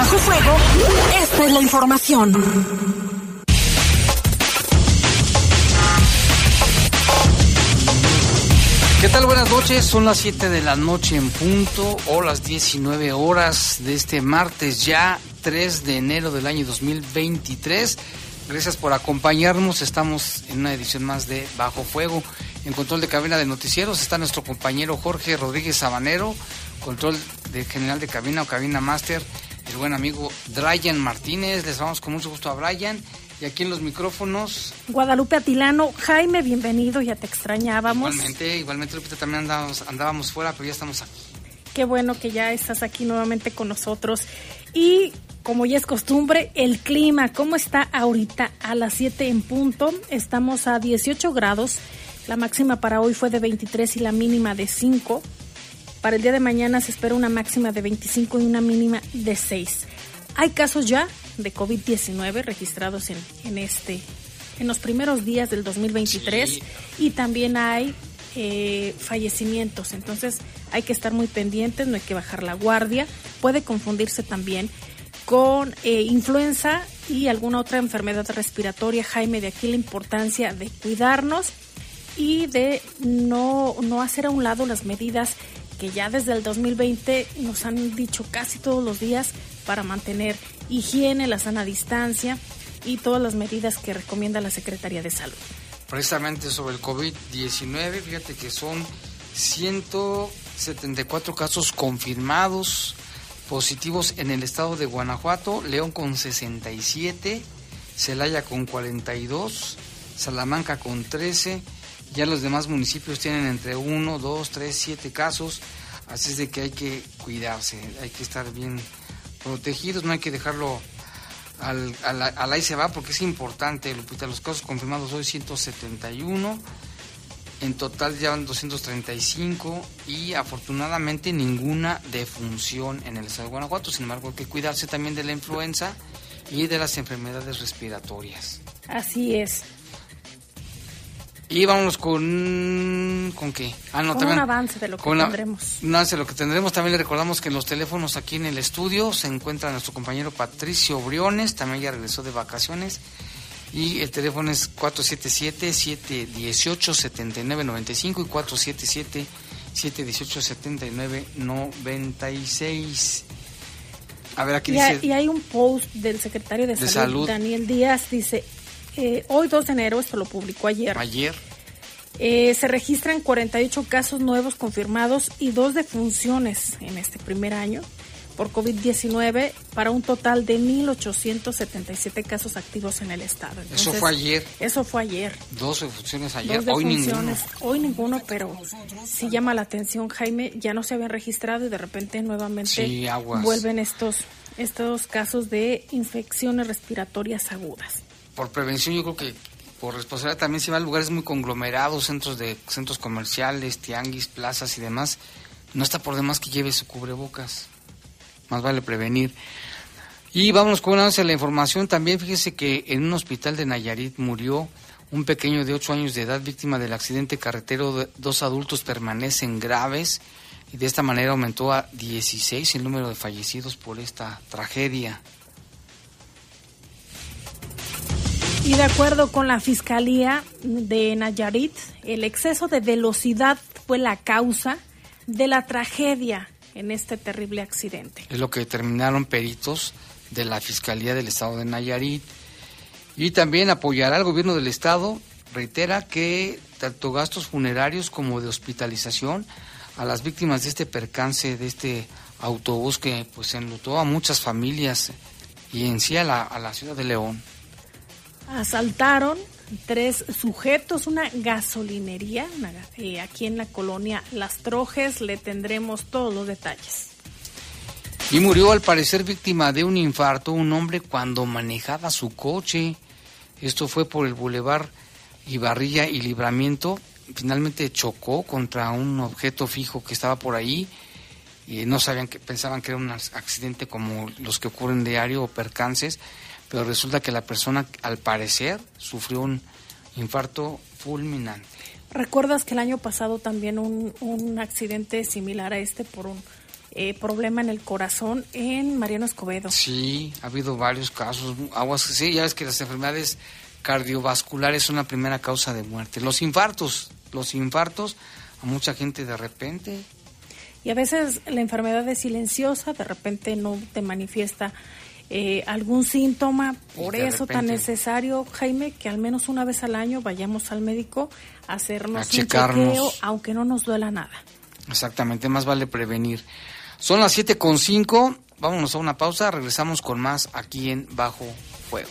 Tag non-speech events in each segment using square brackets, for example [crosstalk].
Bajo Fuego, esta es la información. ¿Qué tal? Buenas noches. Son las 7 de la noche en punto o las 19 horas de este martes ya 3 de enero del año 2023. Gracias por acompañarnos. Estamos en una edición más de Bajo Fuego. En control de cabina de noticieros está nuestro compañero Jorge Rodríguez Sabanero, control de general de cabina o cabina máster, el buen amigo Brian Martínez. Les vamos con mucho gusto a Brian y aquí en los micrófonos. Guadalupe Atilano, Jaime, bienvenido, ya te extrañábamos. Igualmente, igualmente Lupita también andábamos, andábamos fuera, pero ya estamos aquí. Qué bueno que ya estás aquí nuevamente con nosotros. Y como ya es costumbre, el clima, ¿cómo está ahorita a las 7 en punto? Estamos a 18 grados. La máxima para hoy fue de 23 y la mínima de 5. Para el día de mañana se espera una máxima de 25 y una mínima de 6. Hay casos ya de COVID-19 registrados en, en, este, en los primeros días del 2023 y también hay eh, fallecimientos. Entonces hay que estar muy pendientes, no hay que bajar la guardia. Puede confundirse también con eh, influenza y alguna otra enfermedad respiratoria. Jaime, de aquí la importancia de cuidarnos y de no, no hacer a un lado las medidas que ya desde el 2020 nos han dicho casi todos los días para mantener higiene, la sana distancia y todas las medidas que recomienda la Secretaría de Salud. Precisamente sobre el COVID-19, fíjate que son 174 casos confirmados positivos en el estado de Guanajuato, León con 67, Celaya con 42, Salamanca con 13, ya los demás municipios tienen entre 1, 2, 3, 7 casos, así es de que hay que cuidarse, hay que estar bien protegidos, no hay que dejarlo al, al, ahí se va porque es importante, Lupita, los casos confirmados hoy 171, en total ya van 235 y afortunadamente ninguna defunción en el estado de Guanajuato, sin embargo hay que cuidarse también de la influenza y de las enfermedades respiratorias. Así es. Y vámonos con. ¿Con qué? Ah, no, también. Un avance de lo que tendremos. Un avance de lo que tendremos. También le recordamos que en los teléfonos aquí en el estudio se encuentra nuestro compañero Patricio Briones. También ya regresó de vacaciones. Y el teléfono es 477-718-7995 y 477-718-7996. A ver, aquí dice. y hay un post del secretario de, salud, Daniel Díaz, dice: eh, hoy 2 de enero, esto lo publicó ayer. Ayer. Eh, se registran 48 casos nuevos confirmados y dos defunciones en este primer año por COVID-19 para un total de 1.877 casos activos en el estado. eso fue ayer. Eso fue ayer. Dos defunciones ayer, hoy ninguno. Hoy ninguno, pero sí llama la atención, Jaime, ya no se habían registrado y de repente nuevamente vuelven estos, estos casos de infecciones respiratorias agudas por prevención yo creo que por responsabilidad también se va a lugares muy conglomerados, centros de centros comerciales, tianguis, plazas y demás. No está por demás que lleve su cubrebocas. Más vale prevenir. Y vamos con a la información. También fíjese que en un hospital de Nayarit murió un pequeño de 8 años de edad víctima del accidente carretero. Dos adultos permanecen graves y de esta manera aumentó a 16 el número de fallecidos por esta tragedia. Y de acuerdo con la Fiscalía de Nayarit, el exceso de velocidad fue la causa de la tragedia en este terrible accidente. Es lo que determinaron peritos de la Fiscalía del Estado de Nayarit. Y también apoyará al gobierno del Estado, reitera que tanto gastos funerarios como de hospitalización a las víctimas de este percance, de este autobús que pues enlutó a muchas familias y en sí a la, a la ciudad de León asaltaron tres sujetos, una gasolinería eh, aquí en la colonia Las Trojes. Le tendremos todos los detalles. Y murió al parecer víctima de un infarto un hombre cuando manejaba su coche. Esto fue por el bulevar Ibarrilla y Libramiento. Finalmente chocó contra un objeto fijo que estaba por ahí. Y no sabían que pensaban que era un accidente como los que ocurren diario o percances pero resulta que la persona al parecer sufrió un infarto fulminante. ¿Recuerdas que el año pasado también un, un accidente similar a este por un eh, problema en el corazón en Mariano Escobedo. Sí, ha habido varios casos. Aguas, sí, ya ves que las enfermedades cardiovasculares son la primera causa de muerte. Los infartos, los infartos, a mucha gente de repente. Y a veces la enfermedad es silenciosa, de repente no te manifiesta eh, algún síntoma. Por eso tan necesario, Jaime, que al menos una vez al año vayamos al médico a hacernos un chequeo, aunque no nos duela nada. Exactamente, más vale prevenir. Son las siete con cinco, vámonos a una pausa, regresamos con más aquí en Bajo Fuego.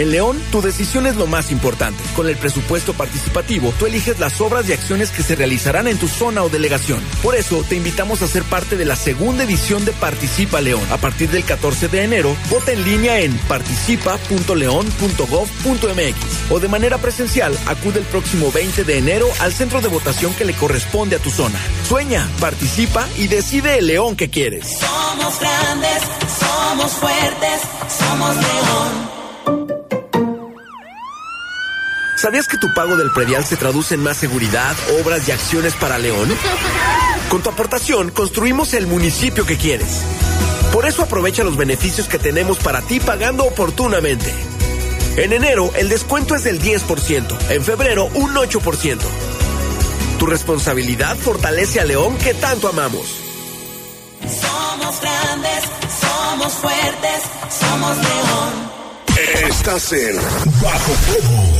En León, tu decisión es lo más importante. Con el presupuesto participativo, tú eliges las obras y acciones que se realizarán en tu zona o delegación. Por eso, te invitamos a ser parte de la segunda edición de Participa León. A partir del 14 de enero, vota en línea en participa.león.gov.mx o de manera presencial, acude el próximo 20 de enero al centro de votación que le corresponde a tu zona. Sueña, participa y decide el León que quieres. Somos grandes, somos fuertes, somos León. ¿Sabías que tu pago del predial se traduce en más seguridad, obras y acciones para León? Con tu aportación construimos el municipio que quieres. Por eso aprovecha los beneficios que tenemos para ti pagando oportunamente. En enero el descuento es del 10%, en febrero un 8%. Tu responsabilidad fortalece a León que tanto amamos. Somos grandes, somos fuertes, somos León. Estás en Bajo Fuego.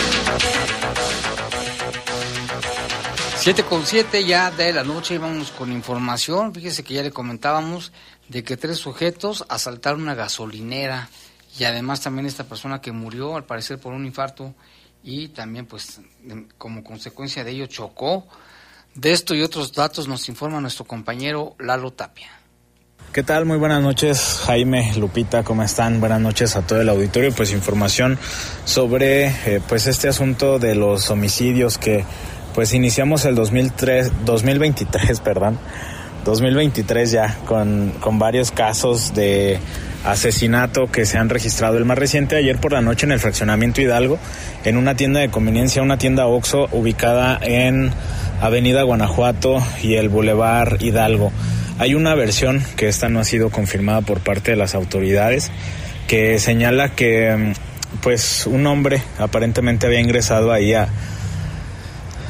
7 con 7 ya de la noche, vamos con información. Fíjese que ya le comentábamos de que tres sujetos asaltaron una gasolinera y además también esta persona que murió al parecer por un infarto y también pues como consecuencia de ello chocó. De esto y otros datos nos informa nuestro compañero Lalo Tapia. ¿Qué tal? Muy buenas noches, Jaime, Lupita, ¿cómo están? Buenas noches a todo el auditorio. Pues información sobre eh, pues este asunto de los homicidios que pues iniciamos el 2003, 2023, [laughs] perdón, 2023 ya, con, con varios casos de asesinato que se han registrado. El más reciente ayer por la noche en el fraccionamiento Hidalgo, en una tienda de conveniencia, una tienda Oxxo ubicada en Avenida Guanajuato y el Boulevard Hidalgo. Hay una versión que esta no ha sido confirmada por parte de las autoridades que señala que pues un hombre aparentemente había ingresado ahí a,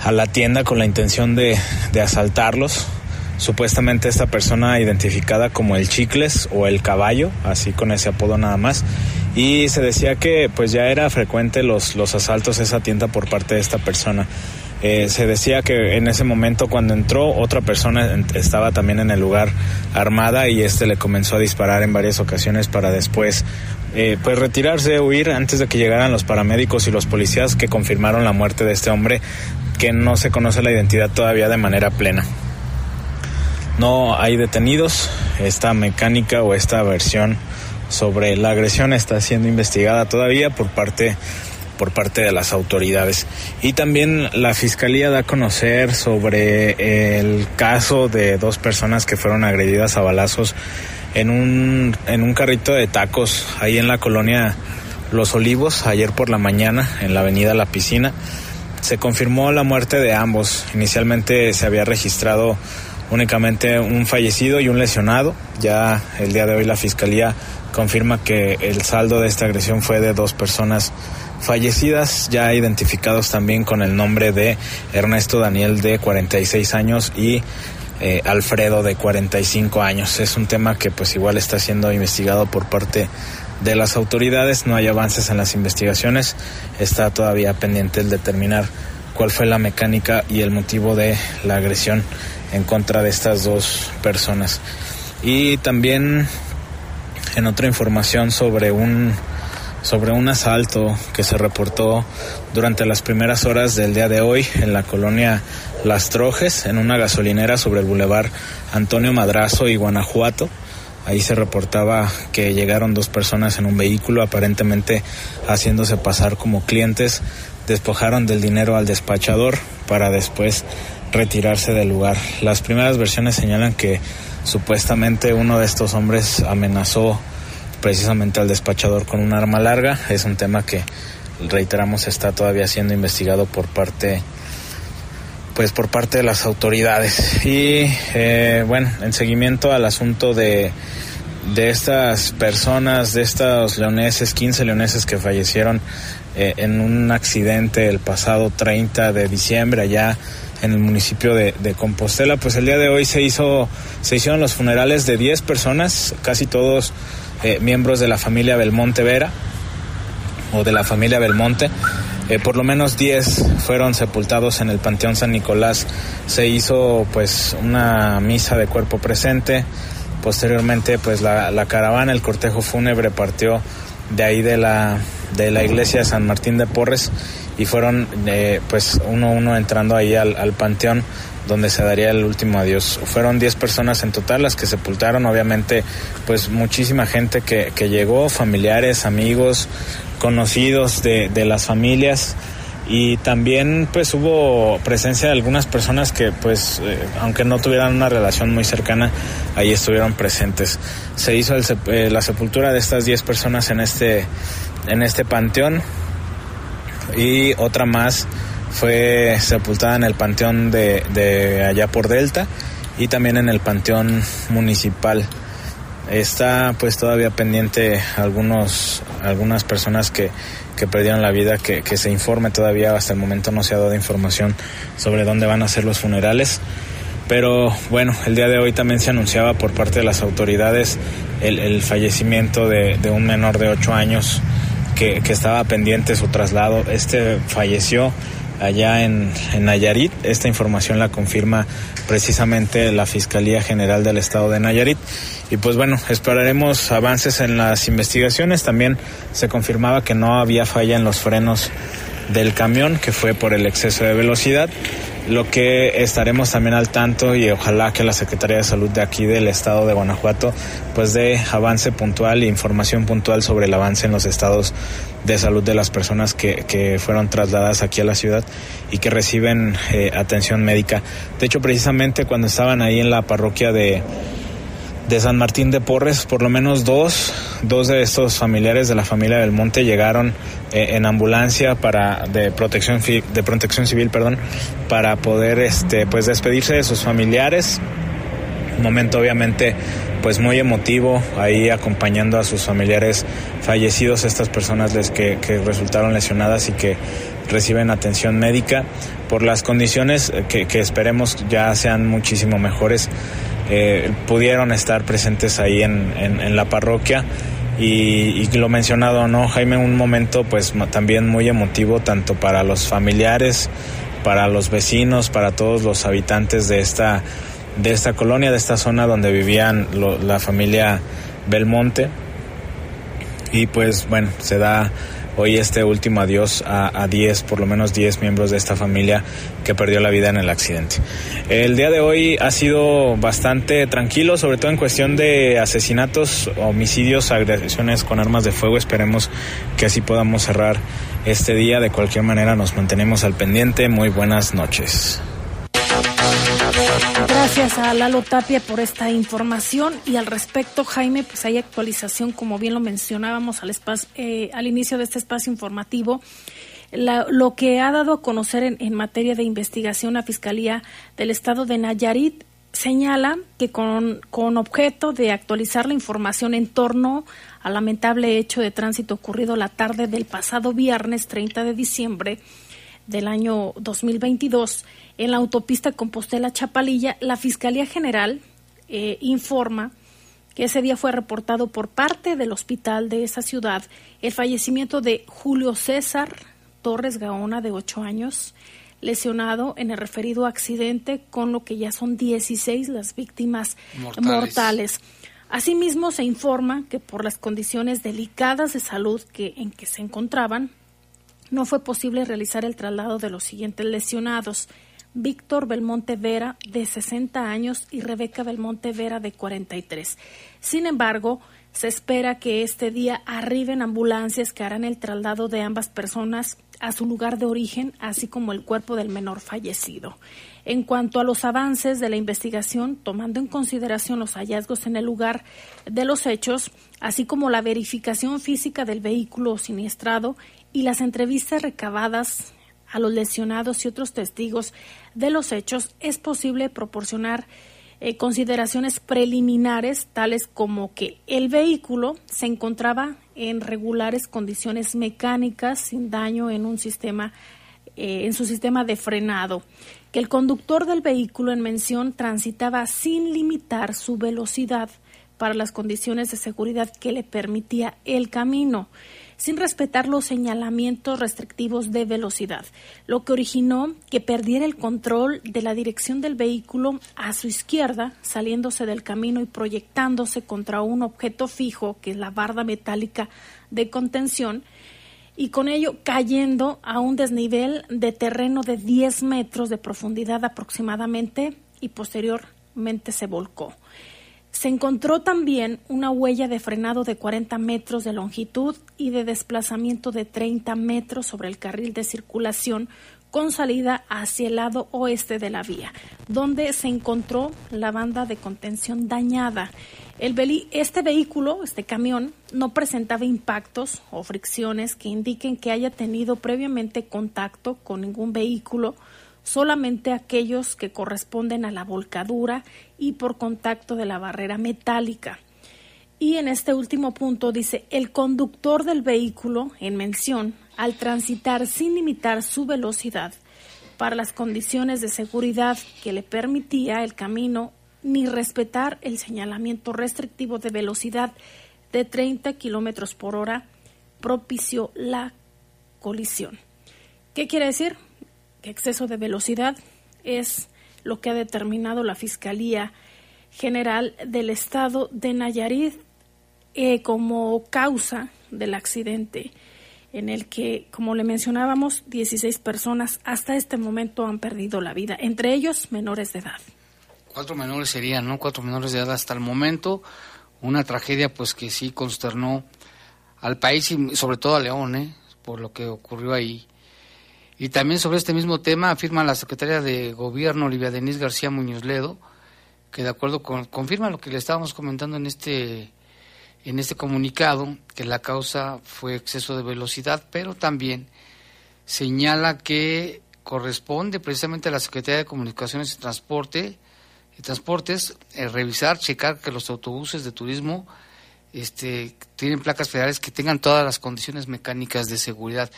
a la tienda con la intención de, de asaltarlos. Supuestamente esta persona identificada como el Chicles o el Caballo, así con ese apodo nada más. Y se decía que pues ya era frecuente los, los asaltos a esa tienda por parte de esta persona. Eh, se decía que en ese momento cuando entró otra persona estaba también en el lugar armada y este le comenzó a disparar en varias ocasiones para después eh, pues retirarse, huir antes de que llegaran los paramédicos y los policías que confirmaron la muerte de este hombre que no se conoce la identidad todavía de manera plena. No hay detenidos, esta mecánica o esta versión sobre la agresión está siendo investigada todavía por parte por parte de las autoridades. Y también la fiscalía da a conocer sobre el caso de dos personas que fueron agredidas a balazos en un, en un carrito de tacos ahí en la colonia Los Olivos, ayer por la mañana, en la avenida La Piscina. Se confirmó la muerte de ambos. Inicialmente se había registrado únicamente un fallecido y un lesionado. Ya el día de hoy la fiscalía confirma que el saldo de esta agresión fue de dos personas fallecidas, ya identificados también con el nombre de Ernesto Daniel de 46 años y eh, Alfredo de 45 años. Es un tema que pues igual está siendo investigado por parte de las autoridades. No hay avances en las investigaciones. Está todavía pendiente el determinar cuál fue la mecánica y el motivo de la agresión en contra de estas dos personas. Y también en otra información sobre un sobre un asalto que se reportó durante las primeras horas del día de hoy en la colonia Las Trojes, en una gasolinera sobre el bulevar Antonio Madrazo y Guanajuato. Ahí se reportaba que llegaron dos personas en un vehículo, aparentemente haciéndose pasar como clientes, despojaron del dinero al despachador para después retirarse del lugar. Las primeras versiones señalan que supuestamente uno de estos hombres amenazó precisamente al despachador con un arma larga. Es un tema que, reiteramos, está todavía siendo investigado por parte pues por parte de las autoridades y eh, bueno en seguimiento al asunto de de estas personas de estos leoneses 15 leoneses que fallecieron eh, en un accidente el pasado 30 de diciembre allá en el municipio de, Compostela pues el día de hoy se hizo se hicieron los funerales de 10 personas casi todos eh, miembros de la familia Belmonte Vera o de la familia Belmonte. Eh, por lo menos 10 fueron sepultados en el Panteón San Nicolás. Se hizo pues una misa de cuerpo presente. Posteriormente pues la, caravana, el cortejo fúnebre partió de ahí de la, de la iglesia de San Martín de Porres y fueron eh, pues uno a uno entrando ahí al, al panteón donde se daría el último adiós. Fueron 10 personas en total las que sepultaron, obviamente, pues muchísima gente que, que llegó, familiares, amigos, conocidos de, de las familias. Y también pues hubo presencia de algunas personas que pues eh, aunque no tuvieran una relación muy cercana ahí estuvieron presentes. Se hizo eh, la sepultura de estas 10 personas en este en este panteón. Y otra más fue sepultada en el panteón de, de allá por Delta y también en el panteón municipal. Está pues todavía pendiente algunos, algunas personas que, que perdieron la vida, que, que, se informe todavía, hasta el momento no se ha dado información sobre dónde van a ser los funerales. Pero bueno, el día de hoy también se anunciaba por parte de las autoridades el, fallecimiento de, de, un menor de 8 años que, que estaba pendiente su traslado. Este falleció allá en, en, Nayarit. Esta información la confirma precisamente la Fiscalía General del Estado de Nayarit. Y pues bueno, esperaremos avances en las investigaciones. También se confirmaba que no había falla en los frenos del camión, que fue por el exceso de velocidad. Lo que estaremos también al tanto y ojalá que la Secretaría de Salud de aquí del estado de Guanajuato pues dé avance puntual e información puntual sobre el avance en los estados de salud de las personas que, que fueron trasladadas aquí a la ciudad y que reciben eh, atención médica. De hecho, precisamente cuando estaban ahí en la parroquia de, de San Martín de Porres, por lo menos dos, dos de estos familiares de la familia del Monte llegaron eh, en ambulancia para de protección de protección civil, perdón, para poder este pues despedirse de sus familiares. Un momento obviamente pues muy emotivo ahí acompañando a sus familiares fallecidos, estas personas les que, resultaron lesionadas y que reciben atención médica por las condiciones que, que esperemos ya sean muchísimo mejores. Eh, pudieron estar presentes ahí en, en, en la parroquia y, y, lo mencionado, ¿no? Jaime, un momento pues también muy emotivo tanto para los familiares, para los vecinos, para todos los habitantes de esta de esta colonia, de esta zona donde vivían lo, la familia Belmonte. Y pues bueno, se da hoy este último adiós a 10, por lo menos 10 miembros de esta familia que perdió la vida en el accidente. El día de hoy ha sido bastante tranquilo, sobre todo en cuestión de asesinatos, homicidios, agresiones con armas de fuego. Esperemos que así podamos cerrar este día. De cualquier manera nos mantenemos al pendiente. Muy buenas noches. Gracias a Lalo Tapia por esta información y al respecto, Jaime, pues hay actualización, como bien lo mencionábamos al, espacio, eh, al inicio de este espacio informativo. La, lo que ha dado a conocer en, en, materia de investigación la Fiscalía del Estado de Nayarit señala que con, con objeto de actualizar la información en torno al lamentable hecho de tránsito ocurrido la tarde del pasado viernes 30 de diciembre del año 2022, en la autopista Compostela Chapalilla, la Fiscalía General eh, informa que ese día fue reportado por parte del hospital de esa ciudad el fallecimiento de Julio César Torres Gaona, de 8 años, lesionado en el referido accidente, con lo que ya son 16 las víctimas Mortales. mortales. Asimismo, se informa que por las condiciones delicadas de salud que, en que se encontraban, no fue posible realizar el traslado de los siguientes lesionados. Víctor Belmonte Vera, de 60 años, y Rebeca Belmonte Vera, de 43. Sin embargo, se espera que este día arriben ambulancias que harán el traslado de ambas personas a su lugar de origen, así como el cuerpo del menor fallecido. En cuanto a los avances de la investigación, tomando en consideración los hallazgos en el lugar de los hechos, así como la verificación física del vehículo siniestrado y las entrevistas recabadas a los lesionados y otros testigos de los hechos, es posible proporcionar eh, consideraciones preliminares tales como que el vehículo se encontraba en regulares condiciones mecánicas sin daño en un sistema eh, en su sistema de frenado, que el conductor del vehículo en mención transitaba sin limitar su velocidad para las condiciones de seguridad que le permitía el camino, sin respetar los señalamientos restrictivos de velocidad, lo que originó que perdiera el control de la dirección del vehículo a su izquierda, saliéndose del camino y proyectándose contra un objeto fijo, que es la barda metálica de contención, y con ello cayendo a un desnivel de terreno de 10 metros de profundidad aproximadamente y posteriormente se volcó. Se encontró también una huella de frenado de 40 metros de longitud y de desplazamiento de 30 metros sobre el carril de circulación con salida hacia el lado oeste de la vía, donde se encontró la banda de contención dañada. El este vehículo, este camión, no presentaba impactos o fricciones que indiquen que haya tenido previamente contacto con ningún vehículo, solamente aquellos que corresponden a la volcadura y por contacto de la barrera metálica. Y en este último punto dice, el conductor del vehículo en mención, al transitar sin limitar su velocidad para las condiciones de seguridad que le permitía el camino, ni respetar el señalamiento restrictivo de velocidad de 30 kilómetros por hora, propició la colisión. ¿Qué quiere decir? Que exceso de velocidad es lo que ha determinado la Fiscalía General del Estado de Nayarit eh, como causa del accidente en el que, como le mencionábamos, 16 personas hasta este momento han perdido la vida, entre ellos menores de edad. Cuatro menores serían, ¿no? Cuatro menores de edad hasta el momento. Una tragedia, pues, que sí consternó al país y sobre todo a León, ¿eh? Por lo que ocurrió ahí. Y también sobre este mismo tema afirma la secretaria de Gobierno, Olivia Denise García Muñoz Ledo, que de acuerdo con, confirma lo que le estábamos comentando en este, en este comunicado, que la causa fue exceso de velocidad, pero también señala que corresponde precisamente a la Secretaría de Comunicaciones y Transporte y Transportes eh, revisar, checar que los autobuses de turismo este, tienen placas federales que tengan todas las condiciones mecánicas de seguridad.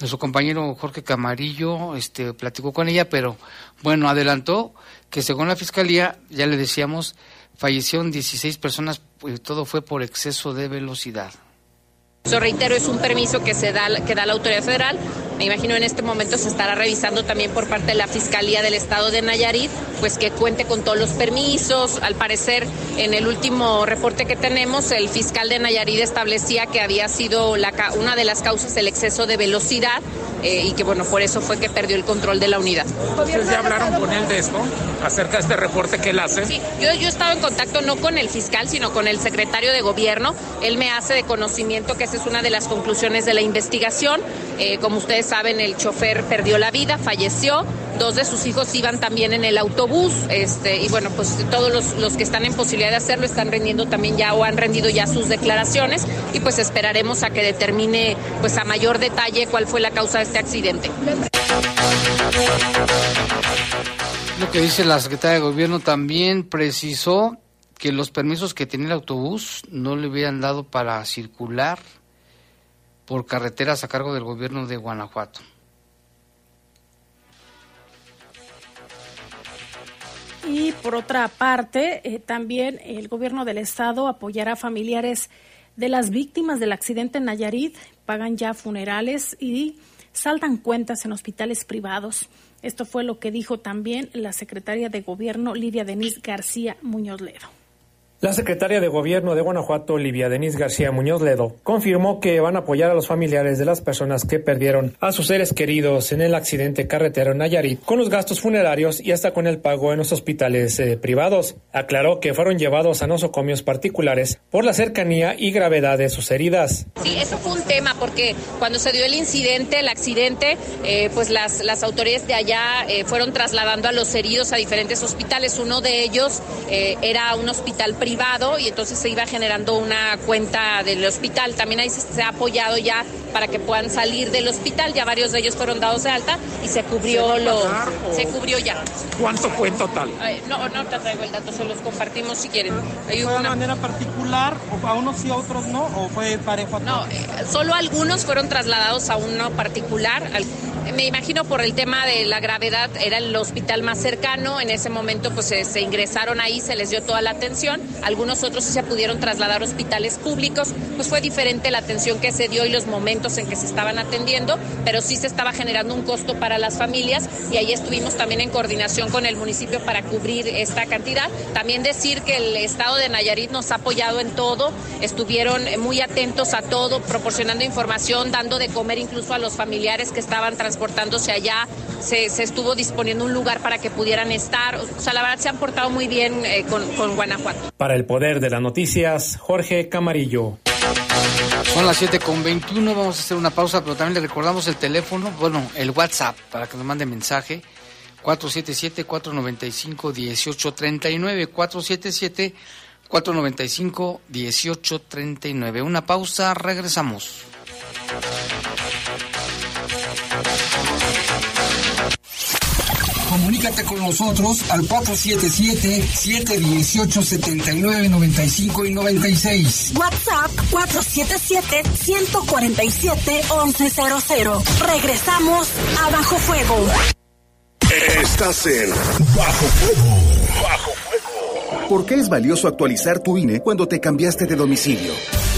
Nuestro compañero Jorge Camarillo este, platicó con ella, pero bueno, adelantó que según la Fiscalía, ya le decíamos, fallecieron 16 personas, pues, todo fue por exceso de velocidad. Yo reitero, es un permiso que se da, que da la autoridad federal. Me imagino en este momento se estará revisando también por parte de la Fiscalía del Estado de Nayarit, pues que cuente con todos los permisos. Al parecer, en el último reporte que tenemos, el fiscal de Nayarit establecía que había sido la, una de las causas el exceso de velocidad eh, y que bueno, por eso fue que perdió el control de la unidad. ¿Ustedes ya hablaron con él de esto? Acerca de este reporte que él hace. Sí, yo, yo he estado en contacto no con el fiscal, sino con el secretario de gobierno. Él me hace de conocimiento que esa es una de las conclusiones de la investigación. Eh, como ustedes saben, el chofer perdió la vida, falleció. Dos de sus hijos iban también en el autobús. Este, y bueno, pues todos los, los que están en posibilidad de hacerlo están rendiendo también ya o han rendido ya sus declaraciones. Y pues esperaremos a que determine pues a mayor detalle cuál fue la causa de este accidente. Lo que dice la secretaria de Gobierno también precisó que los permisos que tenía el autobús no le habían dado para circular por carreteras a cargo del gobierno de Guanajuato. Y por otra parte, eh, también el gobierno del estado apoyará a familiares de las víctimas del accidente en Nayarit, pagan ya funerales y saldan cuentas en hospitales privados. Esto fue lo que dijo también la secretaria de Gobierno Lidia Denise García Muñoz Ledo. La secretaria de Gobierno de Guanajuato, Olivia Denise García Muñoz Ledo, confirmó que van a apoyar a los familiares de las personas que perdieron a sus seres queridos en el accidente carretero en Nayarit con los gastos funerarios y hasta con el pago en los hospitales eh, privados. Aclaró que fueron llevados a nosocomios particulares por la cercanía y gravedad de sus heridas. Sí, eso fue un tema porque cuando se dio el incidente, el accidente, eh, pues las, las autoridades de allá eh, fueron trasladando a los heridos a diferentes hospitales. Uno de ellos era un hospital privado privado y entonces se iba generando una cuenta del hospital. También ahí se, ha apoyado ya para que puedan salir del hospital. Ya varios de ellos fueron dados de alta y se cubrió lo se cubrió ya. ¿Cuánto fue en total? no, no te traigo el dato, se los compartimos si quieren. ¿Fue de manera particular o a unos sí a otros no o fue parejo No, eh, solo algunos fueron trasladados a uno particular. Me imagino por el tema de la gravedad era el hospital más cercano. En ese momento pues se, ingresaron ahí, se les dio toda la atención algunos otros se pudieron trasladar a hospitales públicos, pues fue diferente la atención que se dio y los momentos en que se estaban atendiendo, pero sí se estaba generando un costo para las familias y ahí estuvimos también en coordinación con el municipio para cubrir esta cantidad. También decir que el estado de Nayarit nos ha apoyado en todo, estuvieron muy atentos a todo, proporcionando información, dando de comer incluso a los familiares que estaban transportándose allá, se, estuvo disponiendo un lugar para que pudieran estar, o sea, la verdad se han portado muy bien eh, con, con Guanajuato. Para el poder de las noticias, Jorge Camarillo. Son las 7 con 21, vamos a hacer una pausa, pero también le recordamos el teléfono, bueno, el WhatsApp, para que nos mande mensaje. 477-495-1839, 477-495-1839. Una pausa, regresamos. Comunícate con nosotros al 477-718-7995 y 96. WhatsApp 477-147-1100. Regresamos a Bajo Fuego. Estás en Bajo Fuego. Bajo Fuego. ¿Por qué es valioso actualizar tu INE cuando te cambiaste de domicilio?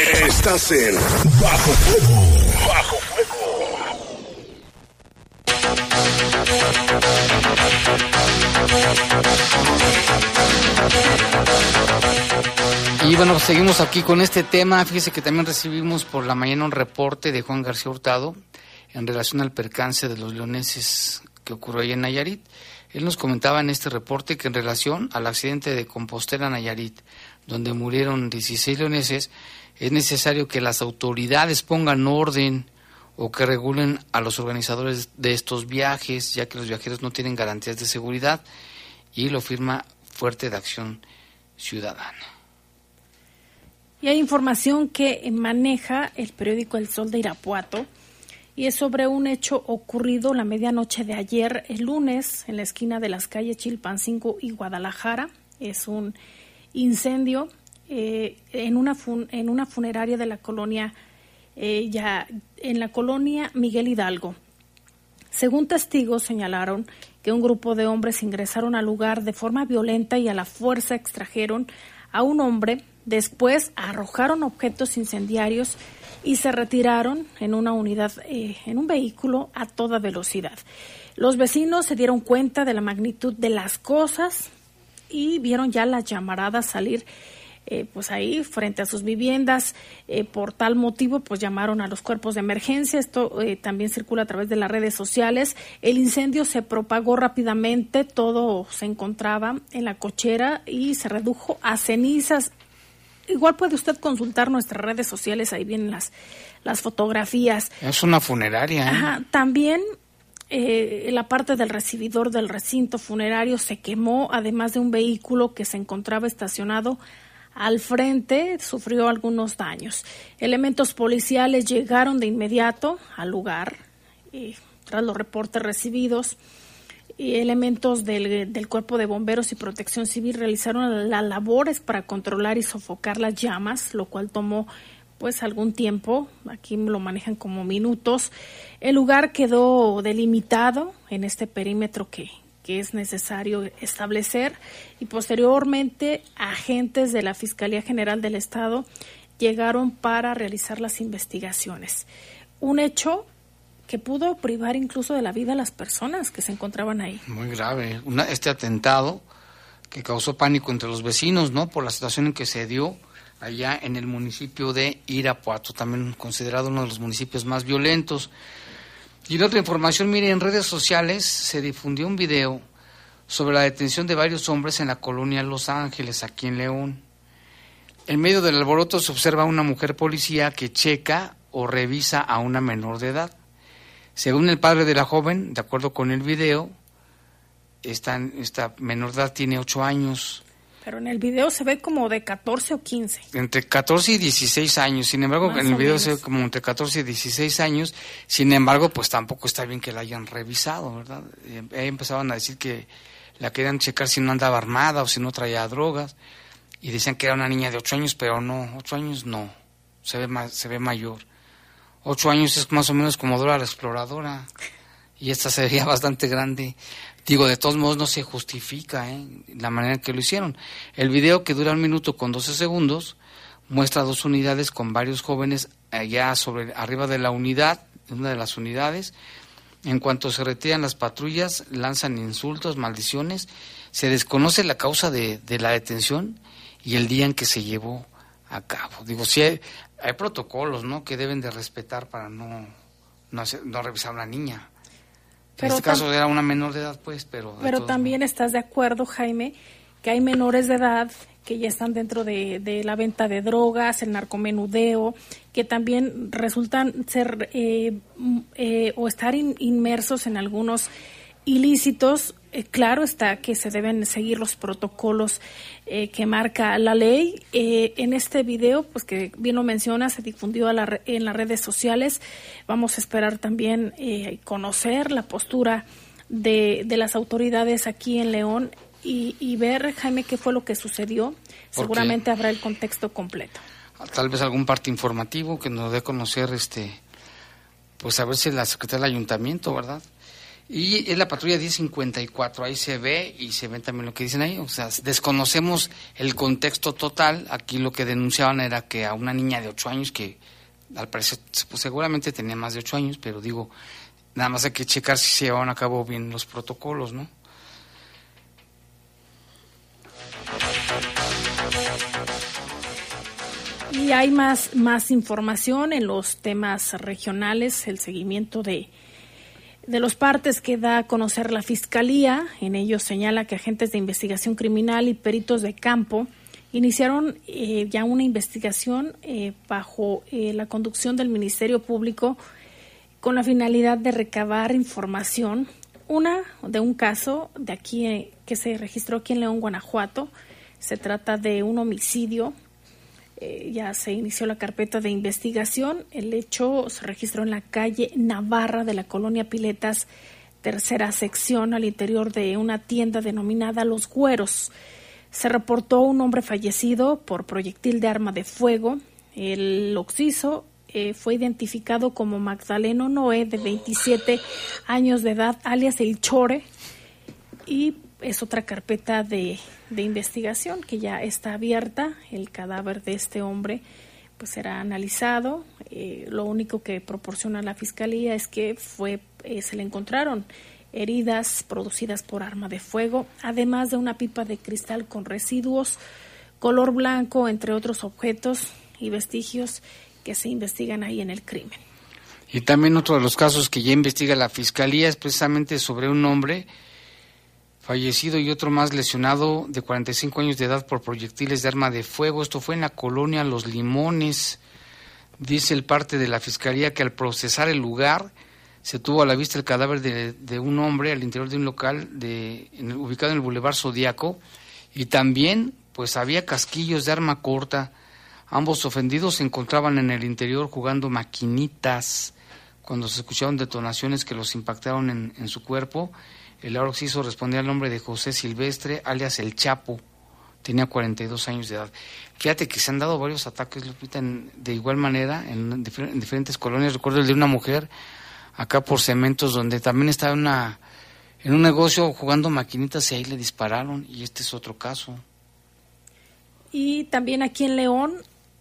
Estás en Bajo Fuego. Bajo Fuego. Y bueno, seguimos aquí con este tema. Fíjese que también recibimos por la mañana un reporte de Juan García Hurtado en relación al percance de los leoneses que ocurrió ahí en Nayarit. Él nos comentaba en este reporte que en relación al accidente de Compostela Nayarit, donde murieron 16 leoneses, es necesario que las autoridades pongan orden o que regulen a los organizadores de estos viajes, ya que los viajeros no tienen garantías de seguridad, y lo firma Fuerte de Acción Ciudadana. Y hay información que maneja el periódico El Sol de Irapuato y es sobre un hecho ocurrido la medianoche de ayer, el lunes, en la esquina de las calles Chilpancingo y Guadalajara. Es un incendio eh, en, una en una funeraria de la colonia, eh, ya en la colonia Miguel Hidalgo. Según testigos señalaron que un grupo de hombres ingresaron al lugar de forma violenta y a la fuerza extrajeron a un hombre, después arrojaron objetos incendiarios y se retiraron en una unidad, eh, en un vehículo a toda velocidad. Los vecinos se dieron cuenta de la magnitud de las cosas y vieron ya las llamaradas salir eh, pues ahí frente a sus viviendas. Eh, por tal motivo, pues llamaron a los cuerpos de emergencia. Esto eh, también circula a través de las redes sociales. El incendio se propagó rápidamente, todo se encontraba en la cochera y se redujo a cenizas. Igual puede usted consultar nuestras redes sociales, ahí vienen las, las fotografías. Es una funeraria. Ajá, también eh, la parte del recibidor del recinto funerario se quemó, además de un vehículo que se encontraba estacionado al frente, sufrió algunos daños. Elementos policiales llegaron de inmediato al lugar, y, tras los reportes recibidos. Y elementos del, del, Cuerpo de Bomberos y Protección Civil realizaron las labores para controlar y sofocar las llamas, lo cual tomó pues algún tiempo, aquí lo manejan como minutos. El lugar quedó delimitado en este perímetro que, que es necesario establecer y posteriormente agentes de la Fiscalía General del Estado llegaron para realizar las investigaciones. Un hecho que pudo privar incluso de la vida a las personas que se encontraban ahí. Muy grave. Una, este atentado que causó pánico entre los vecinos, ¿no? Por la situación en que se dio allá en el municipio de Irapuato, también considerado uno de los municipios más violentos. Y en otra información, mire, en redes sociales se difundió un video sobre la detención de varios hombres en la colonia Los Ángeles, aquí en León. En medio del alboroto se observa una mujer policía que checa o revisa a una menor de edad. Según el padre de la joven, de acuerdo con el video, esta, esta menor de edad tiene ocho años. Pero en el video se ve como de 14 o 15. Entre 14 y 16 años. Sin embargo, Más en el video menos. se ve como entre 14 y 16 años. Sin embargo, pues tampoco está bien que la hayan revisado, ¿verdad? Ahí empezaban a decir que la querían checar si no andaba armada o si no traía drogas. Y decían que era una niña de 8 años, pero no, 8 años no. Se ve, más, se ve mayor. 8 años es más o menos como Dora la Exploradora. Y esta se veía [laughs] bastante grande. Digo, de todos modos no se justifica ¿eh? la manera en que lo hicieron. El video que dura un minuto con 12 segundos muestra dos unidades con varios jóvenes allá sobre arriba de la unidad, una de las unidades. En cuanto se retiran las patrullas, lanzan insultos, maldiciones. Se desconoce la causa de, de la detención y el día en que se llevó a cabo. Digo, sí hay, hay protocolos, ¿no? Que deben de respetar para no, no, hacer, no revisar a una niña. Pero en este caso era una menor de edad, pues, pero... Pero también modos. estás de acuerdo, Jaime, que hay menores de edad que ya están dentro de, de la venta de drogas, el narcomenudeo, que también resultan ser eh, eh, o estar in, inmersos en algunos ilícitos. Eh, claro está que se deben seguir los protocolos que marca la ley. en este video, pues que bien lo menciona, se difundió la, en las redes sociales. Vamos a esperar también conocer la postura de, de las autoridades aquí en León y, y, ver, Jaime, qué fue lo que sucedió. Seguramente habrá el contexto completo. Tal vez algún parte informativo que nos dé a conocer, este, pues a ver si la secretaria del ayuntamiento, ¿verdad? Y es la patrulla 1054, ahí se ve y se ve también lo que dicen ahí, o sea, desconocemos el contexto total, aquí lo que denunciaban era que a una niña de 8 años, que al parecer pues, seguramente tenía más de 8 años, pero digo, nada más hay que checar si se llevaban a cabo bien los protocolos, ¿no? Y hay más, más información en los temas regionales, el seguimiento de, de los partes que da a conocer la Fiscalía. En ellos señala que agentes de investigación criminal y peritos de campo iniciaron eh, ya una investigación eh, bajo eh, la conducción del Ministerio Público con la finalidad de recabar información. Una de un caso de aquí que se registró aquí en León, Guanajuato. Se trata de un homicidio eh, ya se inició la carpeta de investigación. El hecho se registró en la calle Navarra de la colonia Piletas, tercera sección, al interior de una tienda denominada Los Güeros. Se reportó un hombre fallecido por proyectil de arma de fuego. El occiso eh, fue identificado como Magdaleno Noé, de 27 años de edad, alias El Chore, y es otra carpeta de, de, investigación que ya está abierta. El cadáver de este hombre pues será analizado. Eh, lo único que proporciona la fiscalía es que fue eh, se le encontraron heridas producidas por arma de fuego, además de una pipa de cristal con residuos color blanco, entre otros objetos y vestigios que se investigan ahí en el crimen. Y también otro de los casos que ya investiga la Fiscalía es precisamente sobre un hombre fallecido y otro más lesionado de 45 años de edad por proyectiles de arma de fuego. Esto fue en la colonia Los Limones. Dice el parte de la Fiscalía que al procesar el lugar se tuvo a la vista el cadáver de, un hombre al interior de un local de, ubicado en el Boulevard Zodíaco y también pues había casquillos de arma corta. Ambos ofendidos se encontraban en el interior jugando maquinitas cuando se escucharon detonaciones que los impactaron en, su cuerpo. El hizo respondía al nombre de José Silvestre, alias El Chapo. Tenía 42 años de edad. Fíjate que se han dado varios ataques, Lupita, de igual manera en, diferentes colonias. Recuerdo el de una mujer acá por Cementos, donde también estaba una, en un negocio jugando maquinitas y ahí le dispararon. Y este es otro caso. Y también aquí en León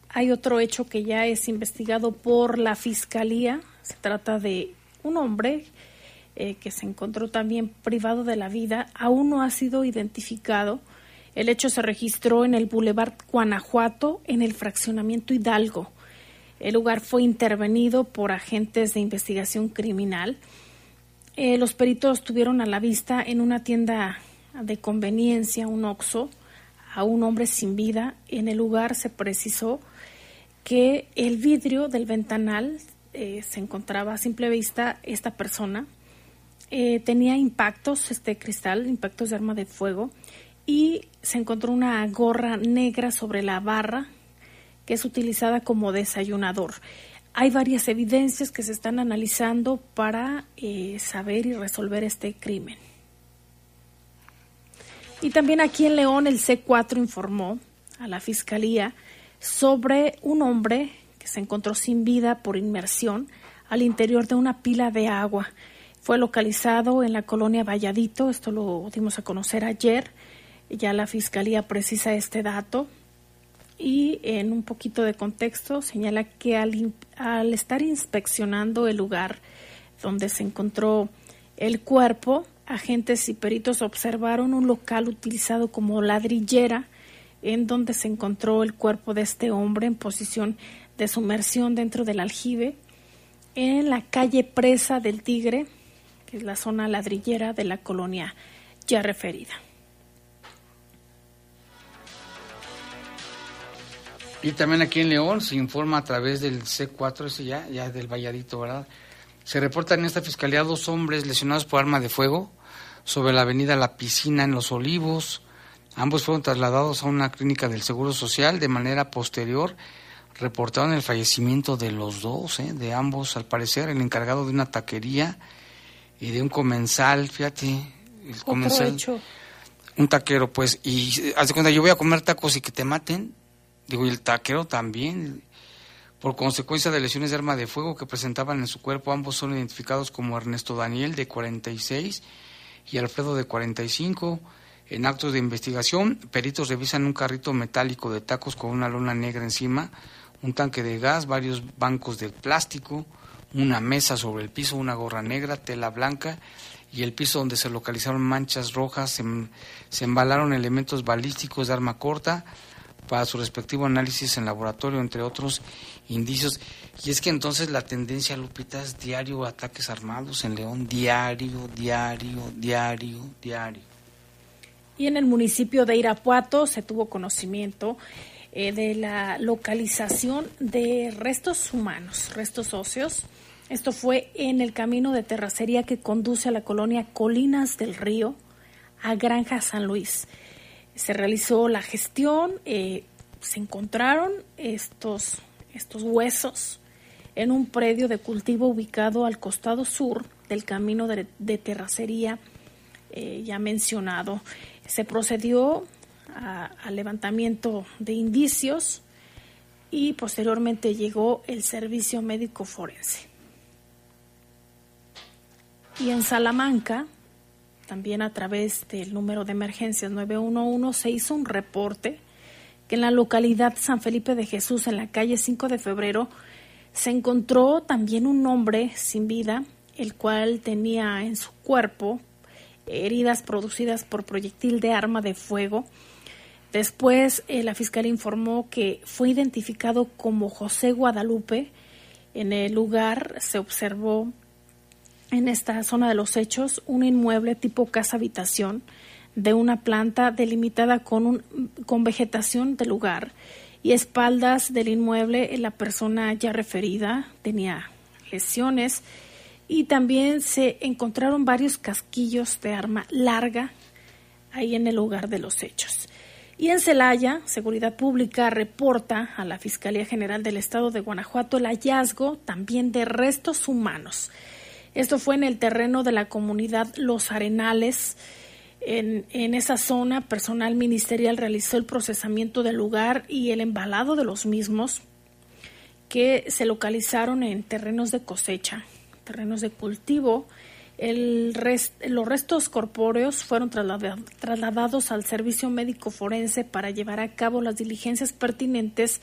hay otro hecho que ya es investigado por la Fiscalía se trata de un hombre eh, que se encontró también privado de la vida. Aún no ha sido identificado. El hecho se registró en el Boulevard Guanajuato, en el fraccionamiento Hidalgo. El lugar fue intervenido por agentes de investigación criminal. Eh, los peritos tuvieron a la vista en una tienda de conveniencia, un OXO, a un hombre sin vida. En el lugar se precisó que el vidrio del ventanal eh, se encontraba a simple vista esta persona. Eh, tenía impactos, este cristal, impactos de arma de fuego, y se encontró una gorra negra sobre la barra que es utilizada como desayunador. Hay varias evidencias que se están analizando para eh, saber y resolver este crimen. Y también aquí en León el C4 informó a la Fiscalía sobre un hombre se encontró sin vida por inmersión al interior de una pila de agua. Fue localizado en la colonia Valladito, esto lo dimos a conocer ayer, ya la Fiscalía precisa este dato. Y en un poquito de contexto señala que al, estar inspeccionando el lugar donde se encontró el cuerpo, agentes y peritos observaron un local utilizado como ladrillera en donde se encontró el cuerpo de este hombre en posición de sumersión dentro del aljibe en la calle Presa del Tigre, que es la zona ladrillera de la colonia ya referida. Y también aquí en León se informa a través del C4, ese ya, ya del Valladito, ¿verdad? Se reportan en esta fiscalía dos hombres lesionados por arma de fuego sobre la avenida La Piscina en Los Olivos. Ambos fueron trasladados a una clínica del Seguro Social de manera posterior reportaron el fallecimiento de los dos, ¿eh? de ambos, al parecer, el encargado de una taquería y de un comensal, fíjate, el comensal, un taquero, pues, y hace cuenta, yo voy a comer tacos y que te maten, digo, y el taquero también, por consecuencia de lesiones de arma de fuego que presentaban en su cuerpo, ambos son identificados como Ernesto Daniel, de 46, y Alfredo, de 45. En actos de investigación, peritos revisan un carrito metálico de tacos con una lona negra encima, un tanque de gas, varios bancos de plástico, una mesa sobre el piso, una gorra negra, tela blanca y el piso donde se localizaron manchas rojas, se, se embalaron elementos balísticos de arma corta para su respectivo análisis en laboratorio, entre otros indicios. Y es que entonces la tendencia, Lupita, es diario ataques armados en León, diario, diario, diario, diario. Y en el municipio de Irapuato se tuvo conocimiento eh, de la localización de restos humanos, restos óseos. Esto fue en el camino de terracería que conduce a la colonia Colinas del Río, a Granja San Luis. Se realizó la gestión, eh, se encontraron estos, estos huesos en un predio de cultivo ubicado al costado sur del camino de, terracería eh, ya mencionado. Se procedió al levantamiento de indicios y posteriormente llegó el servicio médico forense. Y en Salamanca, también a través del número de emergencias 911, se hizo un reporte que en la localidad San Felipe de Jesús, en la calle 5 de febrero, se encontró también un hombre sin vida, el cual tenía en su cuerpo heridas producidas por proyectil de arma de fuego Después, eh, la fiscalía informó que fue identificado como José Guadalupe. En el lugar se observó en esta zona de los hechos un inmueble tipo casa habitación de una planta delimitada con, un, con vegetación del lugar y espaldas del inmueble la persona ya referida tenía lesiones y también se encontraron varios casquillos de arma larga ahí en el lugar de los hechos. Y en Celaya, Seguridad Pública reporta a la Fiscalía General del Estado de Guanajuato el hallazgo también de restos humanos. Esto fue en el terreno de la comunidad Los Arenales. En, en, esa zona, personal ministerial realizó el procesamiento del lugar y el embalado de los mismos que se localizaron en terrenos de cosecha, terrenos de cultivo. El los restos corpóreos fueron trasladados al servicio médico forense para llevar a cabo las diligencias pertinentes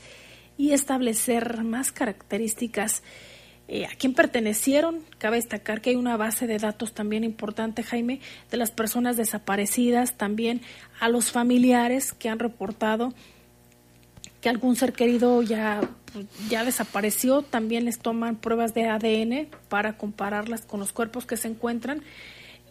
y establecer más características eh, a quién pertenecieron. Cabe destacar que hay una base de datos también importante, Jaime, de las personas desaparecidas, también a los familiares que han reportado que algún ser querido ya, pues, ya desapareció. También les toman pruebas de ADN para compararlas con los cuerpos que se encuentran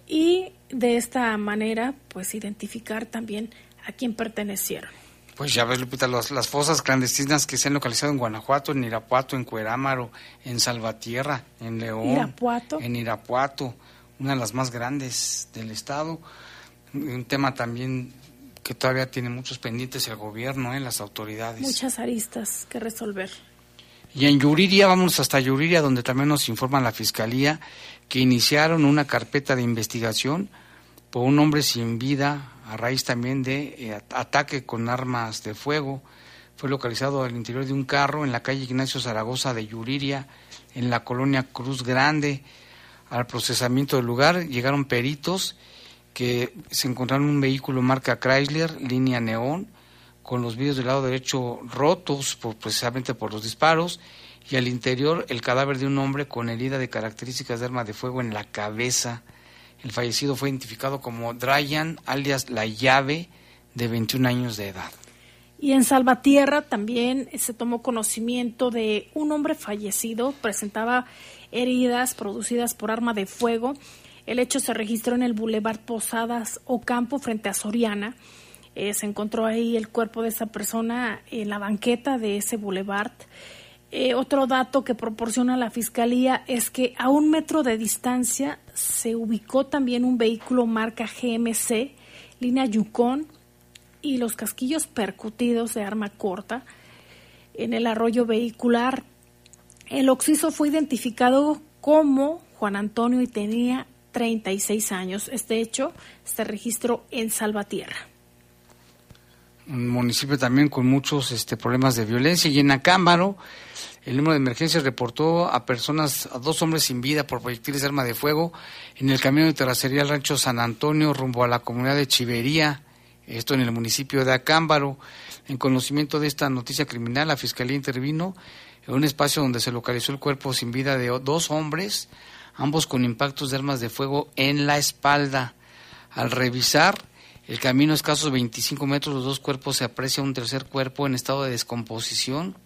y de esta manera, pues identificar también a quién pertenecieron. Pues ya ves, Lupita, las fosas clandestinas que se han localizado en Guanajuato, en Irapuato, en Cuerámaro, en Salvatierra, en León, Irapuato. en Irapuato, una de las más grandes del estado. Un tema también que todavía tiene muchos pendientes el gobierno, ¿eh? las autoridades. Muchas aristas que resolver. Y en Yuriria, vamos hasta Yuriria, donde también nos informa la Fiscalía que iniciaron una carpeta de investigación por un hombre sin vida a raíz también de eh, ataque con armas de fuego. Fue localizado al interior de un carro en la calle Ignacio Zaragoza de Yuriria, en la colonia Cruz Grande. Al procesamiento del lugar llegaron peritos que se encontraron un vehículo marca Chrysler, línea neón, con los vidrios del lado derecho rotos por, precisamente por los disparos, y al interior el cadáver de un hombre con herida de características de arma de fuego en la cabeza el fallecido fue identificado como Dryan, alias La Llave, de 21 años de edad. Y en Salvatierra también se tomó conocimiento de un hombre fallecido, presentaba heridas producidas por arma de fuego. El hecho se registró en el Boulevard Posadas Ocampo frente a Soriana. Eh, se encontró ahí el cuerpo de esa persona en la banqueta de ese boulevard. Eh, otro dato que proporciona la Fiscalía es que a un metro de distancia se ubicó también un vehículo marca GMC, línea Yukon, y los casquillos percutidos de arma corta en el arroyo vehicular. El occiso fue identificado como Juan Antonio y tenía 36 años. Este hecho se registró en Salvatierra un municipio también con muchos este, problemas de violencia. Y en Acámbaro, el número de emergencias reportó a personas, a dos hombres sin vida por proyectiles de arma de fuego en el camino de terracería al rancho San Antonio rumbo a la comunidad de Chivería, esto en el municipio de Acámbaro. En conocimiento de esta noticia criminal, la Fiscalía intervino en un espacio donde se localizó el cuerpo sin vida de dos hombres, ambos con impactos de armas de fuego en la espalda. Al revisar, el camino escasos 25 metros, los dos cuerpos se aprecia un tercer cuerpo en estado de descomposición.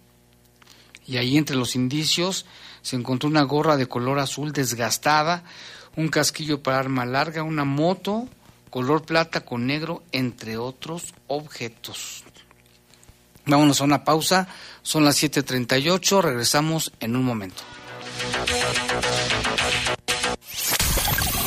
Y ahí entre los indicios se encontró una gorra de color azul desgastada, un casquillo para arma larga, una moto color plata con negro, entre otros objetos. Vámonos a una pausa, son las 7.38, regresamos en un momento.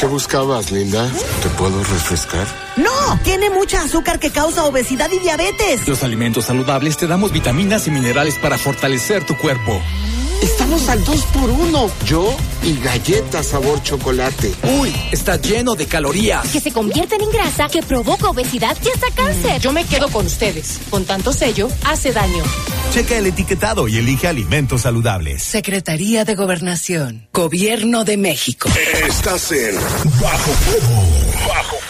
¿Qué buscabas, Linda? ¿Te puedo refrescar? No, tiene mucha azúcar que causa obesidad y diabetes. Los alimentos saludables te damos vitaminas y minerales para fortalecer tu cuerpo. Estamos al 2 por 1 Yo y galletas sabor chocolate. Uy, está lleno de calorías. Que se convierten en grasa, que provoca obesidad y hasta cáncer. Yo me quedo con ustedes. Con tanto sello, hace daño. Checa el etiquetado y elige alimentos saludables. Secretaría de Gobernación. Gobierno de México. Estás en Bajo Fuego. Bajo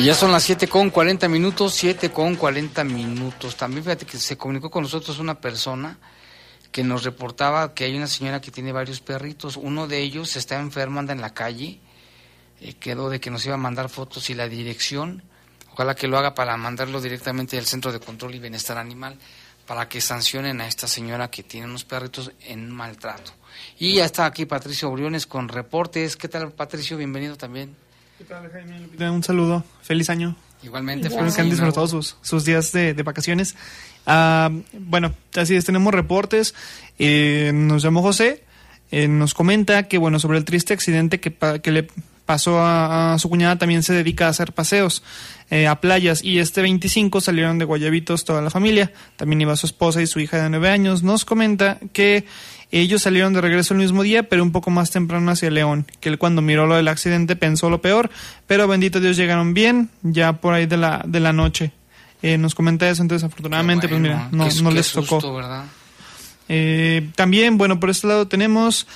Y ya son las 7 con 40 minutos, 7 con 40 minutos. También fíjate que se comunicó con nosotros una persona que nos reportaba que hay una señora que tiene varios perritos. Uno de ellos está enfermo, anda en la calle. Eh, quedó de que nos iba a mandar fotos y la dirección. Ojalá que lo haga para mandarlo directamente al Centro de Control y Bienestar Animal para que sancionen a esta señora que tiene unos perritos en maltrato. Y ya está aquí Patricio Briones con reportes. ¿Qué tal, Patricio? Bienvenido también. ¿Qué tal, Jaime? Un saludo. Feliz año. Igualmente, Espero que han disfrutado sus, sus días de, de vacaciones. Ah, bueno, así es, tenemos reportes. Eh, nos llamó José, eh, nos comenta que, bueno, sobre el triste accidente que, pa- que le pasó a, a su cuñada, también se dedica a hacer paseos eh, a playas. Y este 25 salieron de Guayabitos toda la familia. También iba su esposa y su hija de 9 años. Nos comenta que ellos salieron de regreso el mismo día, pero un poco más temprano hacia León, que él cuando miró lo del accidente pensó lo peor, pero bendito Dios llegaron bien, ya por ahí de la, de la noche. Eh, nos comenta eso, entonces afortunadamente, pues mira, no, Qué- no qué les susto, tocó. ¿verdad? Eh, también, bueno, por este lado tenemos,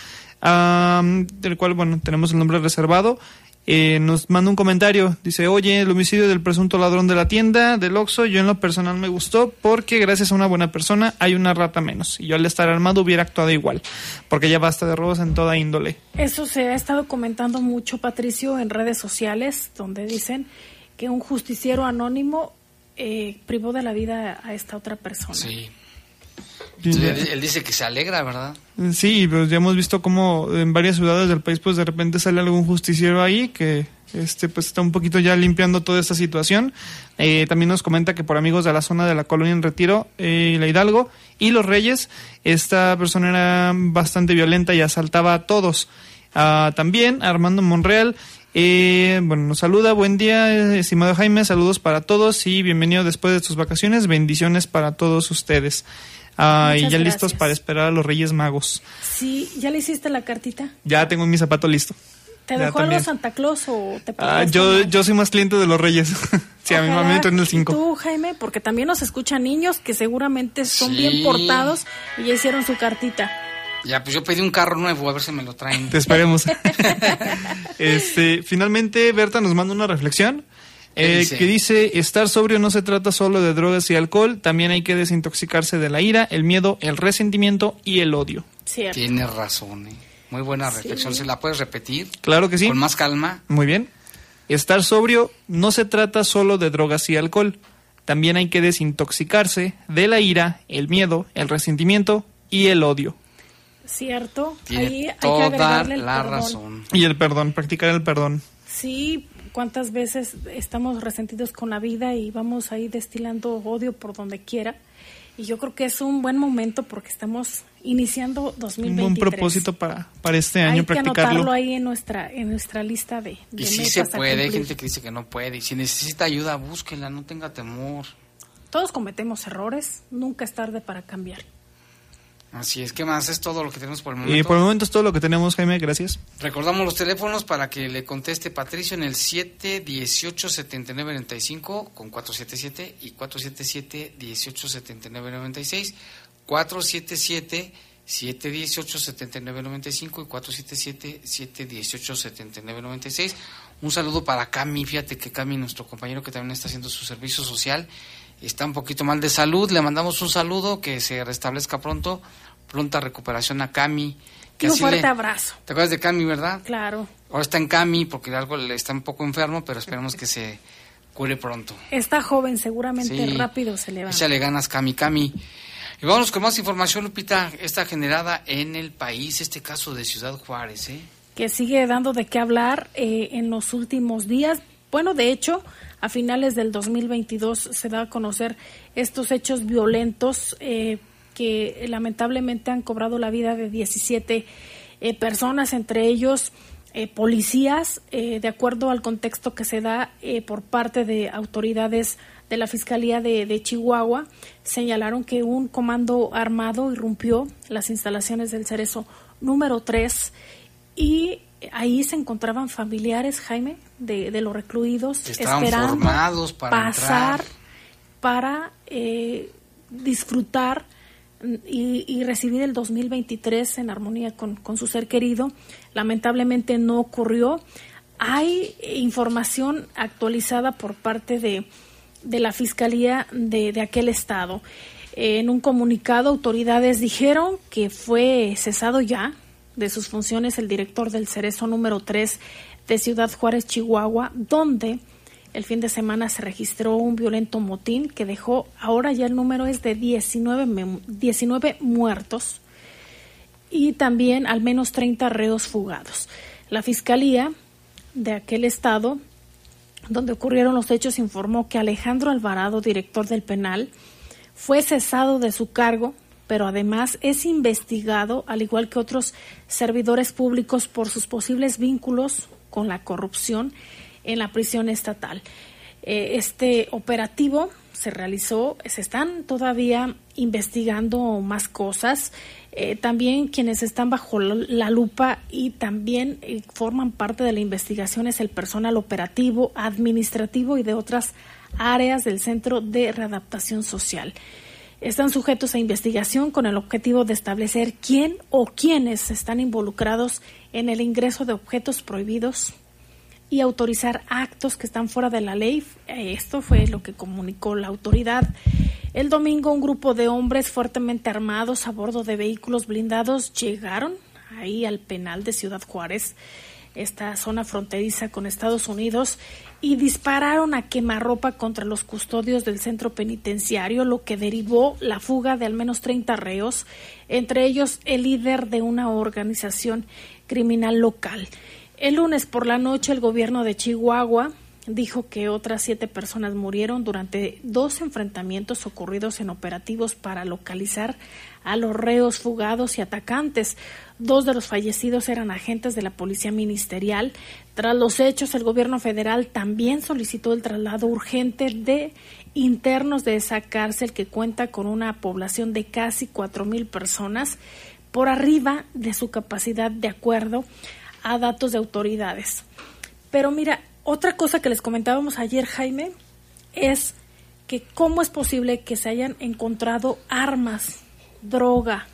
del cual, bueno, tenemos el nombre reservado. Eh, nos manda un comentario, dice, oye, el homicidio del presunto ladrón de la tienda, del Oxxo, yo en lo personal me gustó porque gracias a una buena persona hay una rata menos. Y yo al estar armado hubiera actuado igual, porque ya basta de robos en toda índole. Eso se ha estado comentando mucho, Patricio, en redes sociales, donde dicen que un justiciero anónimo eh, privó de la vida a esta otra persona. Sí. Sí, él, él dice que se alegra, ¿verdad? Sí, pues ya hemos visto cómo en varias ciudades del país pues de repente sale algún justiciero ahí que este pues está un poquito ya limpiando toda esta situación. Eh, también nos comenta que por amigos de la zona de la colonia en Retiro, eh, la Hidalgo y Los Reyes, esta persona era bastante violenta y asaltaba a todos. Ah, también Armando Monreal, eh, bueno, nos saluda, buen día, eh, estimado Jaime, saludos para todos y bienvenido después de tus vacaciones, bendiciones para todos ustedes. Ah, y ya listos gracias. para esperar a los Reyes Magos. Sí, ¿ya le hiciste la cartita? Ya tengo mi zapato listo. ¿Te dejó algo Santa Claus o te Ah, yo, yo soy más cliente de los Reyes. [laughs] sí, a mi Ojalá mamá me en el y 5. tú, Jaime, porque también nos escuchan niños que seguramente son Sí. bien portados y ya hicieron su cartita. Ya, pues yo pedí un carro nuevo, a ver si me lo traen. Te esperemos. [laughs] [laughs] este, finalmente, Berta nos manda una reflexión. ¿Qué eh, dice? que dice, estar sobrio no se trata solo de drogas y alcohol, también hay que desintoxicarse de la ira, el miedo, el resentimiento y el odio. Cierto. Tienes razón, ¿eh? Muy buena reflexión. ¿Se la puedes repetir? Claro que sí. Con más calma. Muy bien. Estar sobrio no se trata solo de drogas y alcohol. También hay que desintoxicarse de la ira, el miedo, el resentimiento y el odio. Cierto. Tiene Ahí hay que agregarle el la perdón. razón. Y el perdón, practicar el perdón. Sí, cuántas veces estamos resentidos con la vida y vamos ahí destilando odio por donde quiera. Y yo creo que es un buen momento porque estamos iniciando Un 2023. buen propósito para, para este Hay año que practicarlo. anotarlo ahí en nuestra en nuestra lista de, de Y metas se puede, hay gente que dice que no puede. Y si necesita ayuda, búsquela, no tenga temor. Todos cometemos errores, nunca es tarde para cambiar. Así es, ¿qué más? Es todo lo que tenemos por el Y momento. por el momento es todo lo que tenemos, Jaime. Gracias. Recordamos los teléfonos para que le conteste Patricio en el 718-7995 con 477 y 477-187996, 477-718-7995 y 477-718-7996. Un saludo para Cami, fíjate que Cami, nuestro compañero que también está haciendo su servicio social, está un poquito mal de salud, le mandamos un saludo, que se restablezca pronto, pronta recuperación a Cami, Y un fuerte abrazo. ¿Te acuerdas de Cami, verdad? Claro. Ahora está en Cami porque algo le está un poco enfermo, pero esperemos que se cure pronto. Está joven, seguramente rápido se le va. le ganas, Cami, Cami. Y vamos con más información, Lupita. Está generada en el país este caso de Ciudad Juárez, ¿eh? Que sigue dando de qué hablar eh, en los últimos días. Bueno, de hecho, a finales del 2022 se da a conocer estos hechos violentos eh, que lamentablemente han cobrado la vida de 17 eh, personas, entre ellos eh, policías, de acuerdo al contexto que se da por parte de autoridades de la Fiscalía de, Chihuahua, señalaron que un comando armado irrumpió las instalaciones del Cerezo número 3 y ahí se encontraban familiares, Jaime, de, de los recluidos, esperando para pasar para eh, disfrutar y, recibir el 2023 en armonía con, su ser querido. Lamentablemente no ocurrió. Hay información actualizada por parte de, de la Fiscalía de, de aquel estado. En un comunicado, autoridades dijeron que fue cesado ya de sus funciones el director del Cerezo número 3 de Ciudad Juárez, Chihuahua, donde el fin de semana se registró un violento motín que dejó, ahora ya el número es de 19, 19 muertos y también al menos 30 reos fugados. La Fiscalía de aquel estado, donde ocurrieron los hechos, informó que Alejandro Alvarado, director del penal, fue cesado de su cargo pero además es investigado, al igual que otros servidores públicos, por sus posibles vínculos con la corrupción en la prisión estatal. Eh, este operativo se realizó, se están todavía investigando más cosas. Eh, también quienes están bajo la lupa y también eh, forman parte de la investigación es el personal operativo, administrativo y de otras áreas del Centro de Readaptación Social están sujetos a investigación con el objetivo de establecer quién o quiénes están involucrados en el ingreso de objetos prohibidos y autorizar actos que están fuera de la ley. Esto fue lo que comunicó la autoridad. El domingo un grupo de hombres fuertemente armados a bordo de vehículos blindados llegaron ahí al penal de Ciudad Juárez esta zona fronteriza con Estados Unidos y dispararon a quemarropa contra los custodios del centro penitenciario, lo que derivó la fuga de al menos 30 reos, entre ellos el líder de una organización criminal local. El lunes por la noche el gobierno de Chihuahua dijo que otras siete personas murieron durante dos enfrentamientos ocurridos en operativos para localizar a los reos fugados y atacantes. Dos de los fallecidos eran agentes de la Policía Ministerial. Tras los hechos, el gobierno federal también solicitó el traslado urgente de internos de esa cárcel que cuenta con una población de casi cuatro mil personas por arriba de su capacidad de acuerdo a datos de autoridades. Pero mira, otra cosa que les comentábamos ayer, Jaime, es que cómo es posible que se hayan encontrado armas, droga,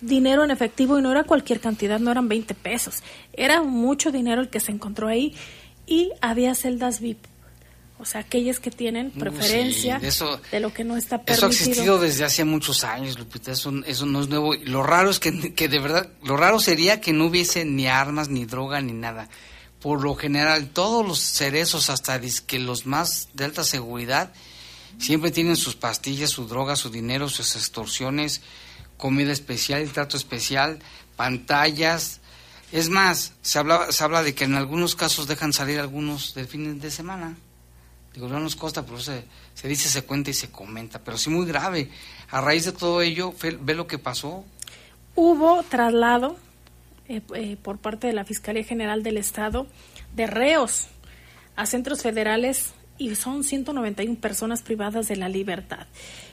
dinero en efectivo y no era cualquier cantidad, no eran 20 pesos, era mucho dinero el que se encontró ahí y había celdas VIP. O sea, aquellas que tienen preferencia de lo que no está permitido. Eso ha existido desde hace muchos años, Lupita. Eso, eso no es nuevo. Lo raro es que, que de verdad, lo raro sería que no hubiese ni armas, ni droga, ni nada por lo general todos los cerezos, hasta que los más de alta seguridad, siempre tienen sus pastillas, su droga, su dinero, sus extorsiones, comida especial, trato especial, pantallas. Es más, se habla, se habla de que en algunos casos dejan salir algunos de fines de semana. Digo, no nos consta, pero se, se dice, se cuenta y se comenta, pero sí muy grave. A raíz de todo ello, ve lo que pasó. Hubo traslado eh, eh, por parte de la Fiscalía General del Estado de reos a centros federales y son 191 personas privadas de la libertad.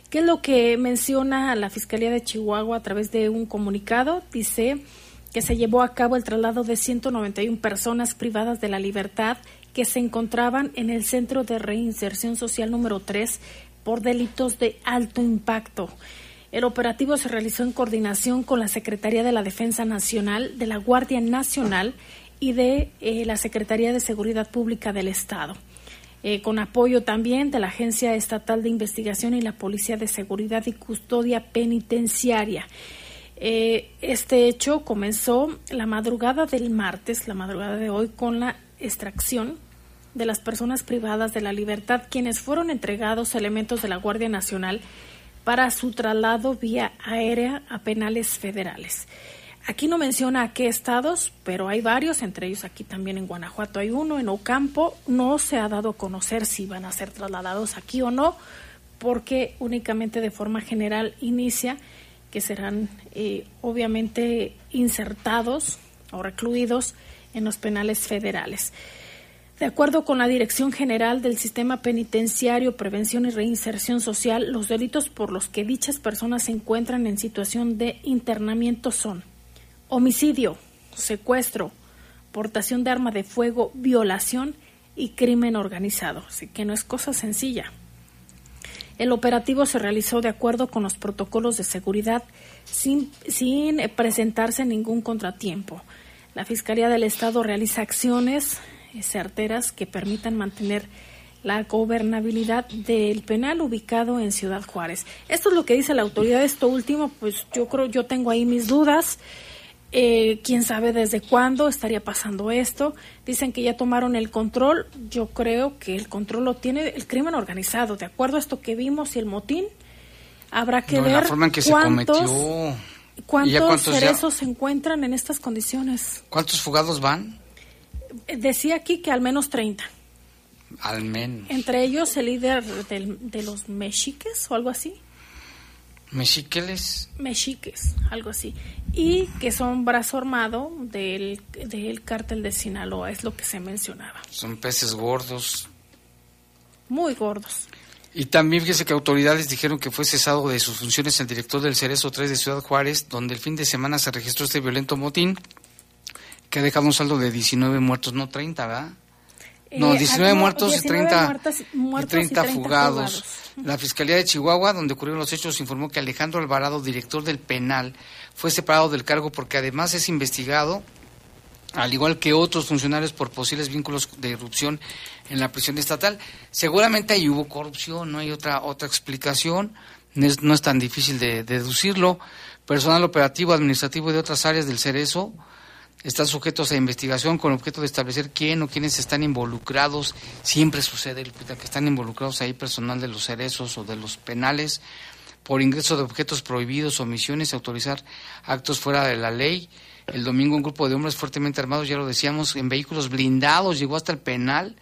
¿Qué es lo que menciona la Fiscalía de Chihuahua a través de un comunicado? Dice que se llevó a cabo el traslado de 191 personas privadas de la libertad que se encontraban en el Centro de Reinserción Social número 3 por delitos de alto impacto. El operativo se realizó en coordinación con la Secretaría de la Defensa Nacional, de la Guardia Nacional y de eh, la Secretaría de Seguridad Pública del Estado. Eh, con apoyo también de la Agencia Estatal de Investigación y la Policía de Seguridad y Custodia Penitenciaria. Eh, este hecho comenzó la madrugada del martes, la madrugada de hoy, con la extracción de las personas privadas de la libertad, quienes fueron entregados elementos de la Guardia Nacional para su traslado vía aérea a penales federales. Aquí no menciona a qué estados, pero hay varios, entre ellos aquí también en Guanajuato hay uno, en Ocampo no se ha dado a conocer si van a ser trasladados aquí o no, porque únicamente de forma general inicia que serán eh, obviamente insertados o recluidos en los penales federales. De acuerdo con la Dirección General del Sistema Penitenciario, Prevención y Reinserción Social, los delitos por los que dichas personas se encuentran en situación de internamiento son homicidio, secuestro, portación de arma de fuego, violación y crimen organizado. Así que no es cosa sencilla. El operativo se realizó de acuerdo con los protocolos de seguridad sin, sin presentarse ningún contratiempo. La Fiscalía del Estado realiza acciones certeras que permitan mantener la gobernabilidad del penal ubicado en Ciudad Juárez. Esto es lo que dice la autoridad. Esto último, pues yo creo, yo tengo ahí mis dudas. Eh, quién sabe desde cuándo estaría pasando esto. Dicen que ya tomaron el control. Yo creo que el control lo tiene el crimen organizado. De acuerdo a esto que vimos y el motín, habrá que ver cuántos, cuántos cerezos se encuentran en estas condiciones. ¿Cuántos fugados van? Decía aquí que al menos 30. Al menos. Entre ellos el líder de los mexiques o algo así. Mexiqueles. Mexiques, algo así. Y que son brazo armado del, del cártel de Sinaloa, es lo que se mencionaba. Son peces gordos. Muy gordos. Y también fíjese que autoridades dijeron que fue cesado de sus funciones el director del Cerezo 3 de Ciudad Juárez, donde el fin de semana se registró este violento motín que ha dejado un saldo de 19 muertos, no 30, ¿verdad? No, 19 eh, muertos, y 30, y 30, fugados. La Fiscalía de Chihuahua, donde ocurrieron los hechos, informó que Alejandro Alvarado, director del penal, fue separado del cargo porque además es investigado, al igual que otros funcionarios, por posibles vínculos de corrupción en la prisión estatal. Seguramente ahí hubo corrupción, no hay otra, otra explicación, no es, no es tan difícil de, de deducirlo. Personal operativo, administrativo de otras áreas del Cerezo están sujetos a investigación con objeto de establecer quién o quiénes están involucrados. Siempre sucede que están involucrados ahí personal de los cerezos o de los penales por ingreso de objetos prohibidos, omisiones, autorizar actos fuera de la ley. El domingo un grupo de hombres fuertemente armados, ya lo decíamos, en vehículos blindados llegó hasta el penal,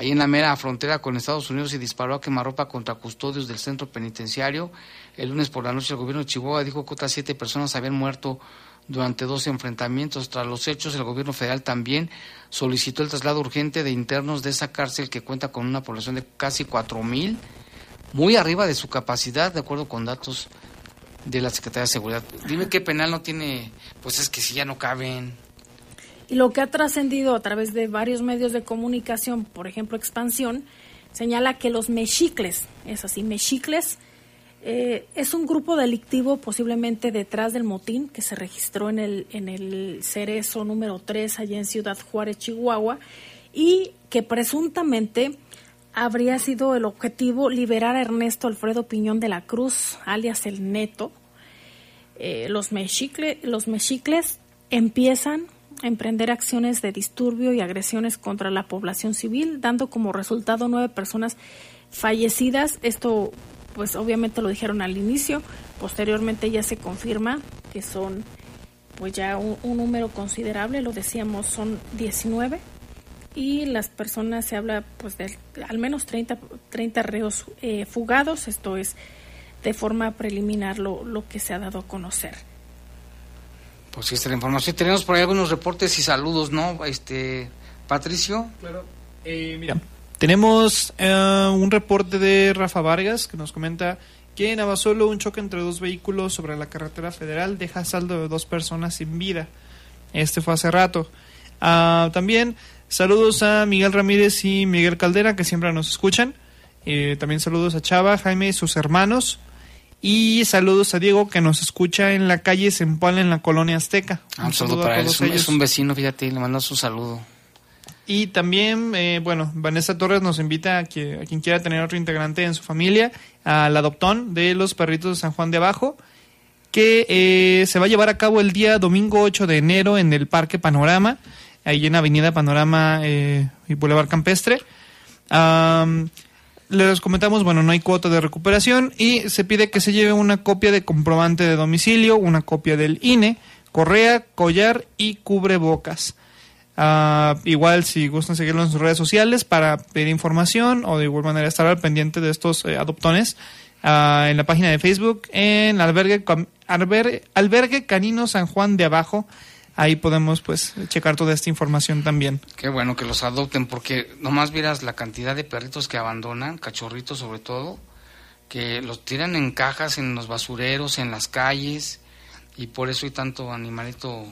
ahí en la mera frontera con Estados Unidos y disparó a quemarropa contra custodios del centro penitenciario. El lunes por la noche el gobierno de Chihuahua dijo que otras siete personas habían muerto durante dos enfrentamientos. Tras los hechos, el gobierno federal también solicitó el traslado urgente de internos de esa cárcel que cuenta con una población de casi cuatro mil, muy arriba de su capacidad, de acuerdo con datos de la Secretaría de Seguridad. Dime qué penal no tiene, pues es que si ya no caben. Y lo que ha trascendido a través de varios medios de comunicación, por ejemplo Expansión, señala que los mexicles, es así, mexicles, eh, es un grupo delictivo posiblemente detrás del motín que se registró en el, en el Cerezo número 3 allá en Ciudad Juárez, Chihuahua, y que presuntamente habría sido el objetivo liberar a Ernesto Alfredo Piñón de la Cruz, alias el Neto. Eh, los, mexicle, los mexicles empiezan emprender acciones de disturbio y agresiones contra la población civil, dando como resultado nueve personas fallecidas. Esto pues obviamente lo dijeron al inicio, posteriormente ya se confirma que son pues ya un, número considerable, lo decíamos, son 19 y las personas se habla pues de al menos 30, 30 reos eh, fugados, esto es de forma preliminar lo, lo que se ha dado a conocer. Pues sí, esta la información. Tenemos por ahí algunos reportes y saludos, ¿no? Este, Patricio. Claro. Eh, mira, tenemos eh, un reporte de Rafa Vargas que nos comenta que en Abasolo un choque entre dos vehículos sobre la carretera federal deja saldo de dos personas sin vida. Este fue hace rato. Ah, también saludos a Miguel Ramírez y Miguel Caldera que siempre nos escuchan. Eh, también saludos a Chava, Jaime y sus hermanos. Y saludos a Diego que nos escucha en la calle Sempal en la colonia Azteca. Ah, un, saludo, para él. Es un, vecino, fíjate, le mando su saludo. Y también, eh, bueno, Vanessa Torres nos invita a, que, a quien quiera tener otro integrante en su familia, al adoptón de los perritos de San Juan de Abajo. que eh, se va a llevar a cabo el día domingo 8 de enero en el Parque Panorama, ahí en Avenida Panorama eh, y Boulevard Campestre. Les comentamos, bueno, no hay cuota de recuperación y se pide que se lleve una copia de comprobante de domicilio, una copia del INE, correa, collar y cubrebocas. Uh, igual si gustan seguirlo en sus redes sociales para pedir información o de igual manera estar al pendiente de estos eh, adoptones uh, en la página de Facebook en albergue, albergue, albergue Canino San Juan de Abajo. Ahí podemos pues checar toda esta información también. Qué bueno que los adopten porque nomás miras la cantidad de perritos que abandonan, cachorritos sobre todo, que los tiran en cajas en los basureros, en las calles y por eso hay tanto animalito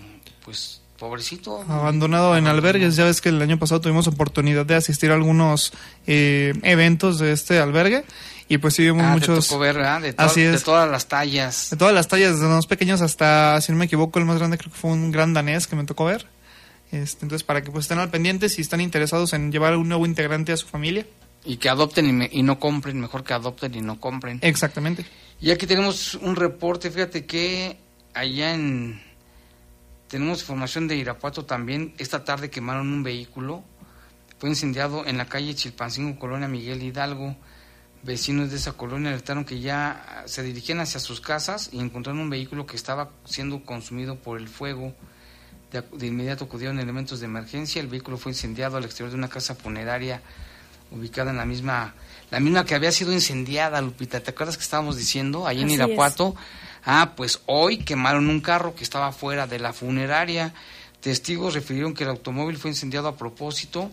pues pobrecito. Abandonado en albergues. Ya ves que el año pasado tuvimos oportunidad de asistir a algunos eh, eventos de este albergue. Y pues sí vimos ah, muchos. Te ver, De, de todas las tallas. De todas las tallas, desde los pequeños hasta, si no me equivoco, el más grande creo que fue un gran danés que me tocó ver. Este, entonces, para que pues estén al pendiente si están interesados en llevar un nuevo integrante a su familia. Y que adopten y, y no compren, mejor que adopten y no compren. Exactamente. Y aquí tenemos un reporte, fíjate que allá en tenemos información de Irapuato también. Esta tarde quemaron un vehículo. Fue incendiado en la calle Chilpancingo, Colonia Miguel Hidalgo. Vecinos de esa colonia alertaron que ya se dirigían hacia sus casas y encontraron un vehículo que estaba siendo consumido por el fuego. De, inmediato acudieron elementos de emergencia. El vehículo fue incendiado al exterior de una casa funeraria ubicada en la misma, la misma que había sido incendiada, Lupita. ¿Te acuerdas que estábamos diciendo? Ahí en Irapuato. Ah, pues hoy quemaron un carro que estaba fuera de la funeraria. Testigos refirieron que el automóvil fue incendiado a propósito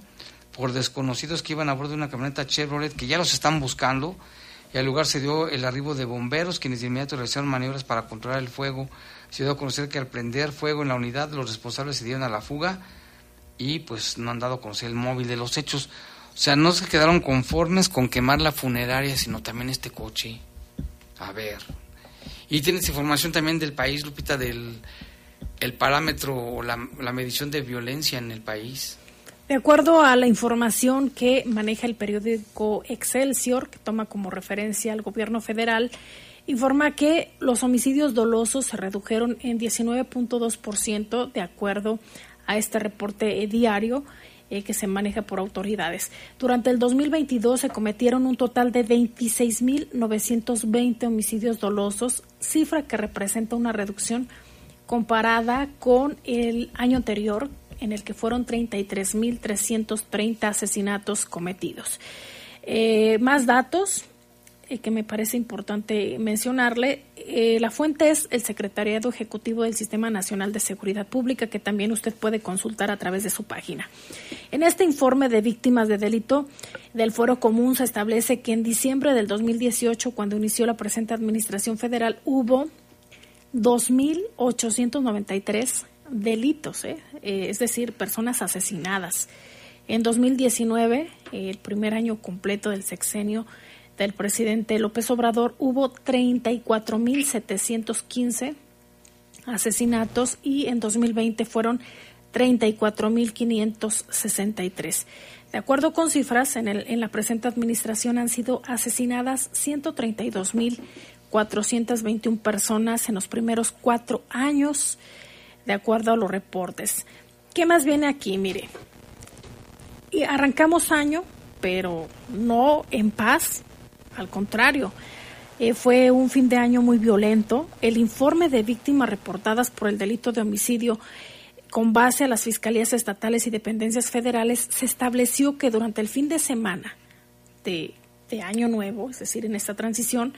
por desconocidos que iban a bordo de una camioneta Chevrolet que ya los están buscando. Y al lugar se dio el arribo de bomberos, quienes de inmediato realizaron maniobras para controlar el fuego. Se dio a conocer que al prender fuego en la unidad, los responsables se dieron a la fuga y pues no han dado a conocer el móvil de los hechos. O sea, no se quedaron conformes con quemar la funeraria, sino también este coche. A ver, y tienes información también del país, Lupita, del el parámetro o la, medición de violencia en el país. De acuerdo a la información que maneja el periódico Excelsior, que toma como referencia al gobierno federal, informa que los homicidios dolosos se redujeron en 19.2% de acuerdo a este reporte diario eh, que se maneja por autoridades. Durante el 2022 se cometieron un total de 26.920 homicidios dolosos, cifra que representa una reducción comparada con el año anterior, en el que fueron 33.330 asesinatos cometidos. Eh, más datos, eh, que me parece importante mencionarle. Eh, la fuente es el Secretariado Ejecutivo del Sistema Nacional de Seguridad Pública, que también usted puede consultar a través de su página. En este informe de víctimas de delito del Foro Común se establece que en diciembre del 2018, cuando inició la presente Administración Federal, hubo 2.893 delitos, ¿eh? es decir, personas asesinadas. En 2019, el primer año completo del sexenio, del presidente López Obrador hubo 34.715 asesinatos y en 2020 fueron 34.563. De acuerdo con cifras, en, el, en la presente administración han sido asesinadas 132.421 personas en los primeros cuatro años, de acuerdo a los reportes. ¿Qué más viene aquí? Mire, y arrancamos año, pero no en paz, al contrario, eh, fue un fin de año muy violento. El informe de víctimas reportadas por el delito de homicidio con base a las fiscalías estatales y dependencias federales, se estableció que durante el fin de semana de, de, Año Nuevo, es decir, en esta transición,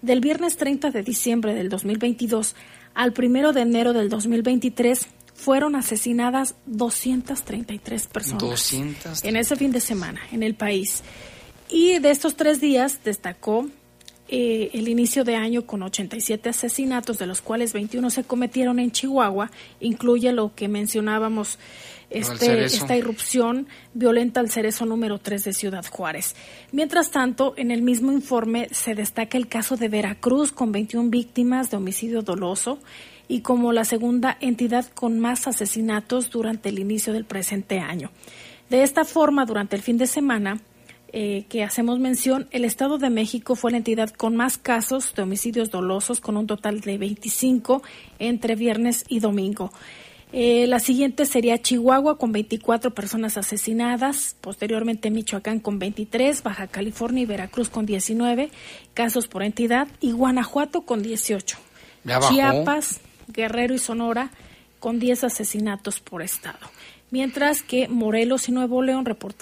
del viernes 30 de diciembre del 2022 al primero de enero del 2023, fueron asesinadas 233 personas 200. en ese fin de semana en el país. Y de estos tres días destacó eh, el inicio de año con 87 asesinatos, de los cuales 21 se cometieron en Chihuahua. Incluye lo que mencionábamos, este, esta irrupción violenta al cerezo número 3 de Ciudad Juárez. Mientras tanto, en el mismo informe se destaca el caso de Veracruz con 21 víctimas de homicidio doloso y como la segunda entidad con más asesinatos durante el inicio del presente año. De esta forma, durante el fin de semana, eh, que hacemos mención, el Estado de México fue la entidad con más casos de homicidios dolosos, con un total de 25 entre viernes y domingo. Eh, la siguiente sería Chihuahua con 24 personas asesinadas, posteriormente Michoacán con 23, Baja California y Veracruz con 19 casos por entidad. Y Guanajuato con 18. Chiapas, Guerrero y Sonora con 10 asesinatos por estado. Mientras que Morelos y Nuevo León reportan